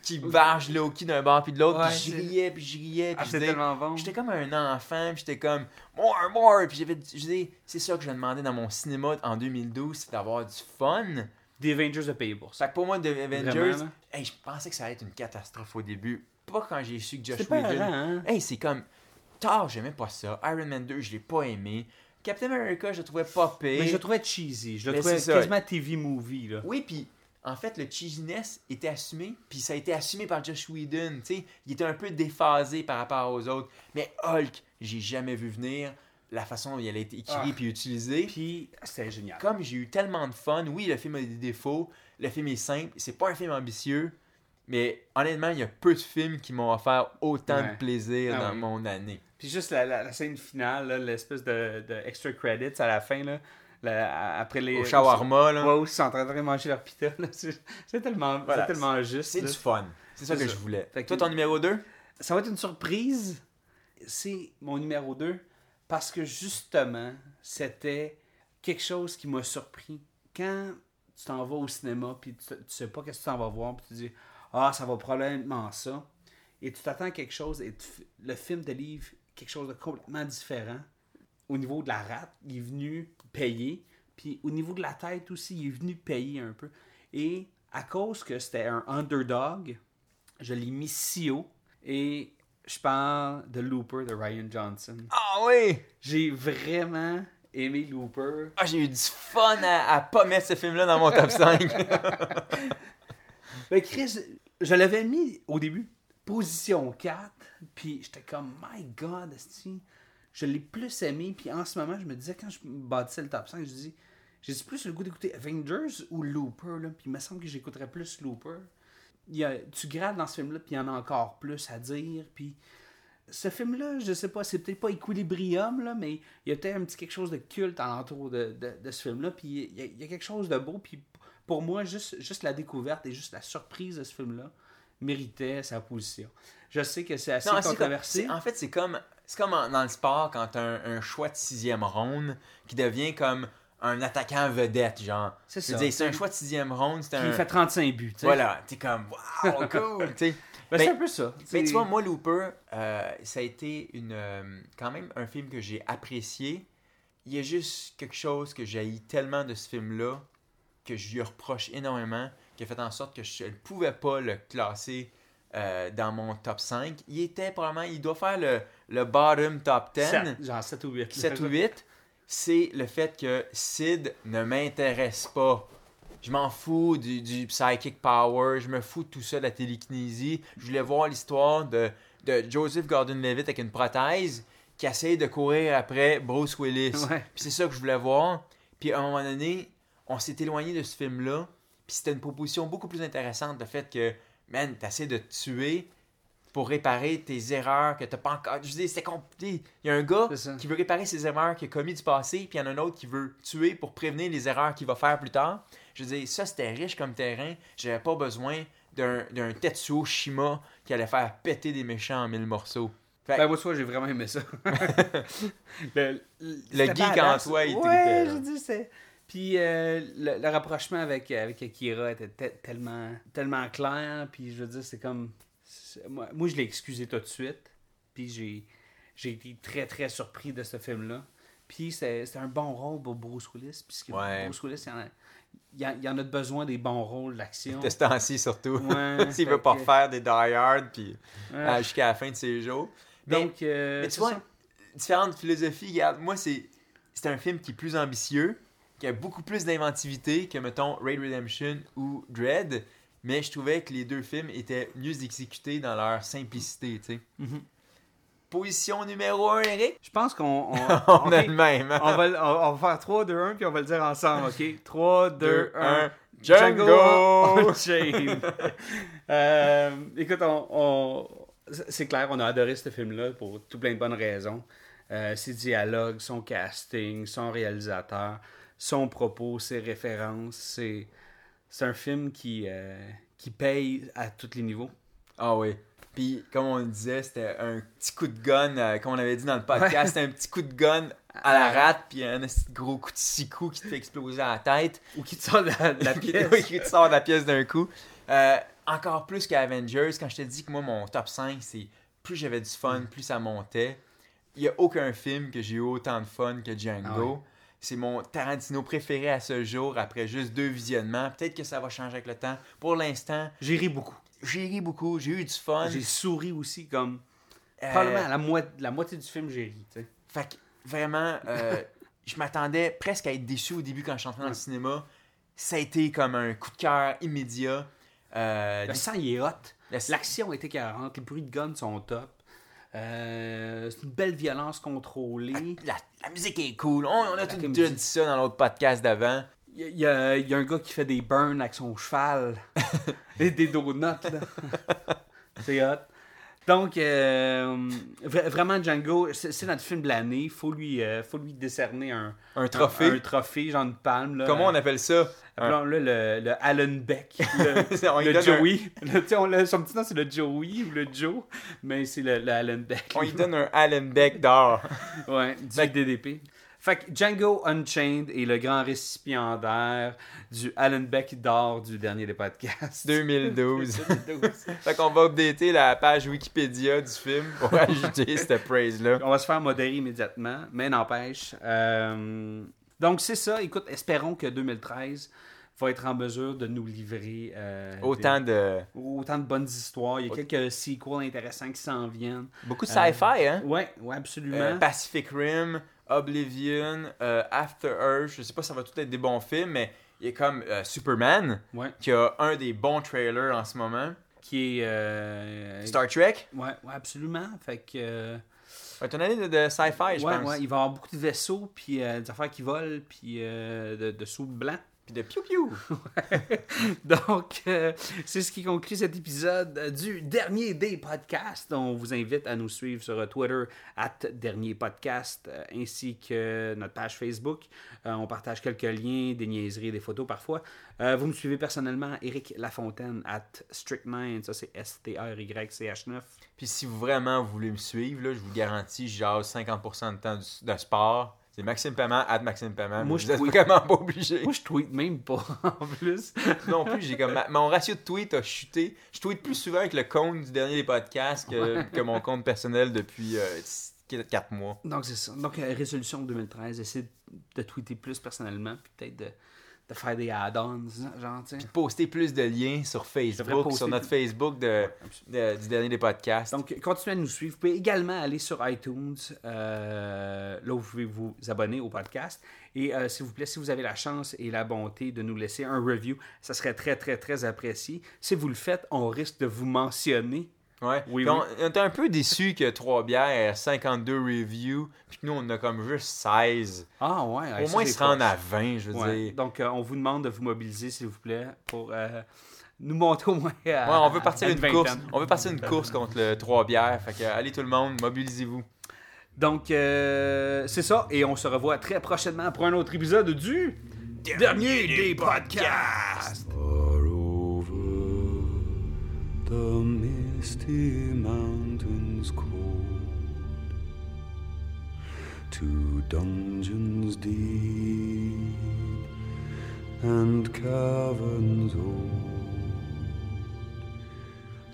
qui barge Loki d'un bord puis de l'autre, Ouais, puis je riais, puis je riais, Ah, puis tellement bon. J'étais comme un enfant, puis j'étais comme more, more, puis j'avais, je c'est ça que je demandais dans mon cinéma en 2012, c'est d'avoir du fun. The Avengers a payé pour ça. Fait que pour moi, The Avengers, Vraiment, hey, je pensais que ça allait être une catastrophe au début. Pas quand j'ai su que Josh Whedon. hein? Hey, c'est comme. Thor, j'aimais pas ça. Iron Man 2, je l'ai pas aimé. Captain America, je le trouvais pas pire. Mais je le trouvais cheesy. Je le trouvais quasiment TV movie, là. Oui, puis en fait, le cheesiness était assumé, puis ça a été assumé par Josh Whedon. Tu sais, il était un peu déphasé par rapport aux autres. Mais Hulk, j'ai jamais vu venir la façon dont il a été écrit Ah. puis utilisé. Puis, c'était génial. Comme j'ai eu tellement de fun, oui, le film a des défauts, le film est simple, c'est pas un film ambitieux, mais honnêtement, il y a peu de films qui m'ont offert autant Ouais. de plaisir Ah dans oui. mon année. Puis juste la, la- la scène finale, l'espèce de, de extra credits à la fin, là, la- après les... Au shawarma, là. Ouais, où ils sont en train de manger leur pita. C'est tellement, Voilà, tellement juste. C'est du fun. C'est ça que je voulais. Fait que- Toi, ton numéro 2 Ça va être une surprise. C'est mon numéro 2 parce que justement, c'était quelque chose qui m'a surpris. Quand tu t'en vas au cinéma puis tu, tu sais pas qu'est-ce que tu t'en vas voir puis tu dis ah ça va probablement ça et tu t'attends à quelque chose et tu- le film te livre quelque chose de complètement différent. Au niveau de la rate, il est venu payer puis au niveau de la tête aussi, il est venu payer un peu et à cause que c'était un underdog, je l'ai mis si haut et je parle de Looper de Ryan Johnson. Ah oui J'ai vraiment aimé Looper. Ah, j'ai eu du fun à, à pas mettre ce film-là dans mon top 5. Ben Chris, je l'avais mis au début, position 4, puis j'étais comme, my God, esti, je l'ai plus aimé, puis en ce moment, je me disais, quand je bâtissais le top 5, je dis, j'ai plus le goût d'écouter Avengers ou Looper, là, puis il me semble que j'écouterais plus Looper. Il y a, tu grades dans ce film-là, puis il y en a encore plus à dire, puis ce film-là, je sais pas, c'est peut-être pas Equilibrium, là, mais il y a peut-être un petit quelque chose de culte alentour de, de, de ce film-là, puis il y, a, il y a quelque chose de beau, puis pour moi, juste, juste la découverte et juste la surprise de ce film-là méritait sa position. Je sais que c'est assez Non, c'est comme- controversé. en fait, c'est comme, c'est comme en- dans le sport quand t'as un, un choix de sixième ronde qui devient comme un attaquant vedette, genre. C'est ça. C'est un choix de sixième ronde, c'est Puis un... fait 35 buts. Voilà, t'es comme, wow, cool. Ben, c'est un peu ça. Mais C'est- tu vois, moi, Looper, euh, ça a été une, euh, quand même un film que j'ai apprécié. Il y a juste quelque chose que j'ai tellement de ce film-là que je lui reproche énormément, qui a fait en sorte que je ne pouvais pas le classer euh, dans mon top 5. Il était probablement, il doit faire le, le bottom top 10. Sept, genre 7 ou 8. 7 ou 8, c'est le fait que Sid ne m'intéresse pas. Je m'en fous du, du psychic power, je me fous de tout ça, de la télékinésie. Je voulais voir l'histoire de, de Joseph Gordon-Levitt avec une prothèse qui essaye de courir après Bruce Willis. Ouais. Puis c'est ça que je voulais voir. Puis à un moment donné, on s'est éloigné de ce film-là. Puis c'était une proposition beaucoup plus intéressante, le fait que, man, t'essaies de te tuer pour réparer tes erreurs que t'as pas encore. Je dis, c'est compliqué. Il y a un gars qui veut réparer ses erreurs qu'il a commis du passé, puis il y en a un autre qui veut tuer pour prévenir les erreurs qu'il va faire plus tard. Je dire, ça c'était riche comme terrain. J'avais pas besoin d'un Tetsuo Shima qui allait faire péter des méchants en mille morceaux. Fait- Ben, moi, j'ai vraiment aimé ça. le, geek en toi, il Ouais, je dis, c'est. Puis euh, le, le rapprochement avec, avec Akira était te- tellement, tellement clair. Puis je veux dire, c'est comme. Moi, moi, je l'ai excusé tout de suite. Puis j'ai, j'ai été très, très surpris de ce film-là. Puis c'est un bon rôle pour Bruce Willis. Puisque Ouais. Bruce Willis, il y, en a, il y en- il y en a besoin des bons rôles d'action. De ce temps-ci surtout. Ouais, S'il fait veut pas que- refaire des Die Hard puis Ouais. euh, jusqu'à la fin de ses jours. Mais- Donc, euh, Mais tu vois, ça. différentes philosophies. Regarde, moi, c'est c'est un film qui est plus ambitieux, qui a beaucoup plus d'inventivité que, mettons, Raid Redemption ou Dread. Mais je trouvais que les deux films étaient mieux exécutés dans leur simplicité, tu sais. Mhm. Position numéro 1, Eric? Je pense qu'on. On, On a ok. le même. hein? on, va, le- on, on va faire 3, 2, 1, puis on va le dire ensemble, ok? 3, 2, 1. Django! Euh, écoute, on, on- c'est clair, on a adoré ce film-là pour tout plein de bonnes raisons. Euh, ses dialogues, son casting, son réalisateur, son propos, ses références. C'est, c'est un film qui, euh, qui paye à tous les niveaux. Ah oui. Puis, comme on le disait, c'était un petit coup de gun, euh, comme on avait dit dans le podcast, c'était un petit coup de gun à la rate, puis un gros coup de six coups qui te fait exploser la tête. Ou qui te sort de la, de la Qui- pièce. oui, qui te sort de la pièce d'un coup. Euh, encore plus qu'Avengers, quand je te dis que moi, mon top 5, c'est plus j'avais du fun, plus ça montait. Il n'y a aucun film que j'ai eu autant de fun que Django. Ah ouais. C'est mon Tarantino préféré à ce jour, après juste deux visionnements. Peut-être que ça va changer avec le temps. Pour l'instant, J'ai ri beaucoup. j'ai ri beaucoup, j'ai eu du fun. J'ai souri aussi, comme. Euh, Probablement à la, moi- la moitié du film, j'ai ri. Fait que vraiment, euh, je m'attendais presque à être déçu au début quand je suis entré dans le cinéma. Ça a été comme un coup de cœur immédiat. Euh, Le sang, il est hot. la- L'action était 40. Les bruits de gun sont top. Euh, c'est une belle violence contrôlée. la, la musique est cool. On, on a tout dit- ça dans l'autre podcast d'avant. Il y, a- il y a, il y a un gars qui fait des burns avec son cheval. Et des donuts, là. c'est hot. Donc, euh, vra- vraiment, Django, c'est notre film de l'année. Il faut, lui, euh, faut lui décerner un, Un trophée. Un, un trophée, genre une palme. Là. Comment on appelle ça? Un- Appelons-le le, le Alan Beck. Le, le Joey. Le- tu sais, on son petit nom, c'est le Joey ou le Joe. Mais c'est le, le Alan Beck. On lui donne un Allen Beck d'or. Ouais, du DDP. Fait que Django Unchained est le grand récipiendaire du Alan Beck d'or du dernier des podcasts. 2012. 2012. fait qu'on va updater la page Wikipédia du film pour ajouter cette praise-là. On va se faire modérer immédiatement, mais n'empêche. euh, Donc, c'est ça. Écoute, espérons que 2013 va être en mesure de nous livrer euh, Autant des- de. autant de bonnes histoires. Il y a quelques sequels intéressants qui s'en viennent. Beaucoup de sci-fi, hein? Ouais, ouais, absolument. Euh, Pacific Rim, Oblivion, euh, After Earth, je sais pas si ça va tout être des bons films, mais il y a comme euh, Superman, Ouais, qui a un des bons trailers en ce moment. qui est. euh, Star Trek, Ouais, ouais, absolument. Fait que. euh, c'est une année de, de sci-fi, je ouais, pense. ouais, il va y avoir beaucoup de vaisseaux, puis euh, des affaires qui volent, puis euh, de, de sous blancs. Puis de piou piou. Donc, euh, c'est ce qui conclut cet épisode du dernier des podcasts. On vous invite à nous suivre sur Twitter, at dernier podcast, euh, ainsi que notre page Facebook. Euh, on partage quelques liens, des niaiseries, des photos parfois. Vous me suivez personnellement, Eric Lafontaine, at Strict9, ça c'est S-T-R-Y-C-H-9. Puis si vous vraiment voulez me suivre, là, je vous garantis, je jase 50% de temps de sport. C'est Maxime Paiement, at Maxime Paiement. Moi, je suis vraiment pas obligé. Moi, je tweet même pas, en plus. non plus, j'ai comme ma- mon ratio de tweet a chuté. Je tweete plus souvent avec le compte du dernier des podcasts que, que mon compte personnel depuis 4 mois. Donc, c'est ça. Donc, euh, résolution 2013, essayer de tweeter plus personnellement, puis peut-être de, de faire des add-ons, genre, tu sais. Poster plus de liens sur Facebook, sur notre plus. Facebook de, de- du dernier des podcasts. Donc, continuez à nous suivre. Vous pouvez également aller sur iTunes, euh, là où vous pouvez vous abonner au podcast. Et euh, s'il vous plaît, si vous avez la chance et la bonté de nous laisser un review, ça serait très, très, très apprécié. Si vous le faites, on risque de vous mentionner. Ouais. Oui, on, était un peu déçus que 3 bières ait 52 reviews, puis que nous, on en a comme juste 16. Ah ouais, Au moins, ils se rendent à 20, je veux Ouais. dire. Donc, euh, on vous demande de vous mobiliser, s'il vous plaît, pour euh, nous monter au moins à, Ouais, on veut partir à une course. On veut partir une course contre le 3 bières. Fait que, allez tout le monde, mobilisez-vous. Donc, euh, c'est ça. Et on se revoit très prochainement pour un autre épisode du Dernier des podcasts. Far over the misty mountains cold, to dungeons deep and caverns old.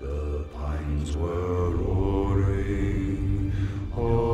The pines were roaring oh,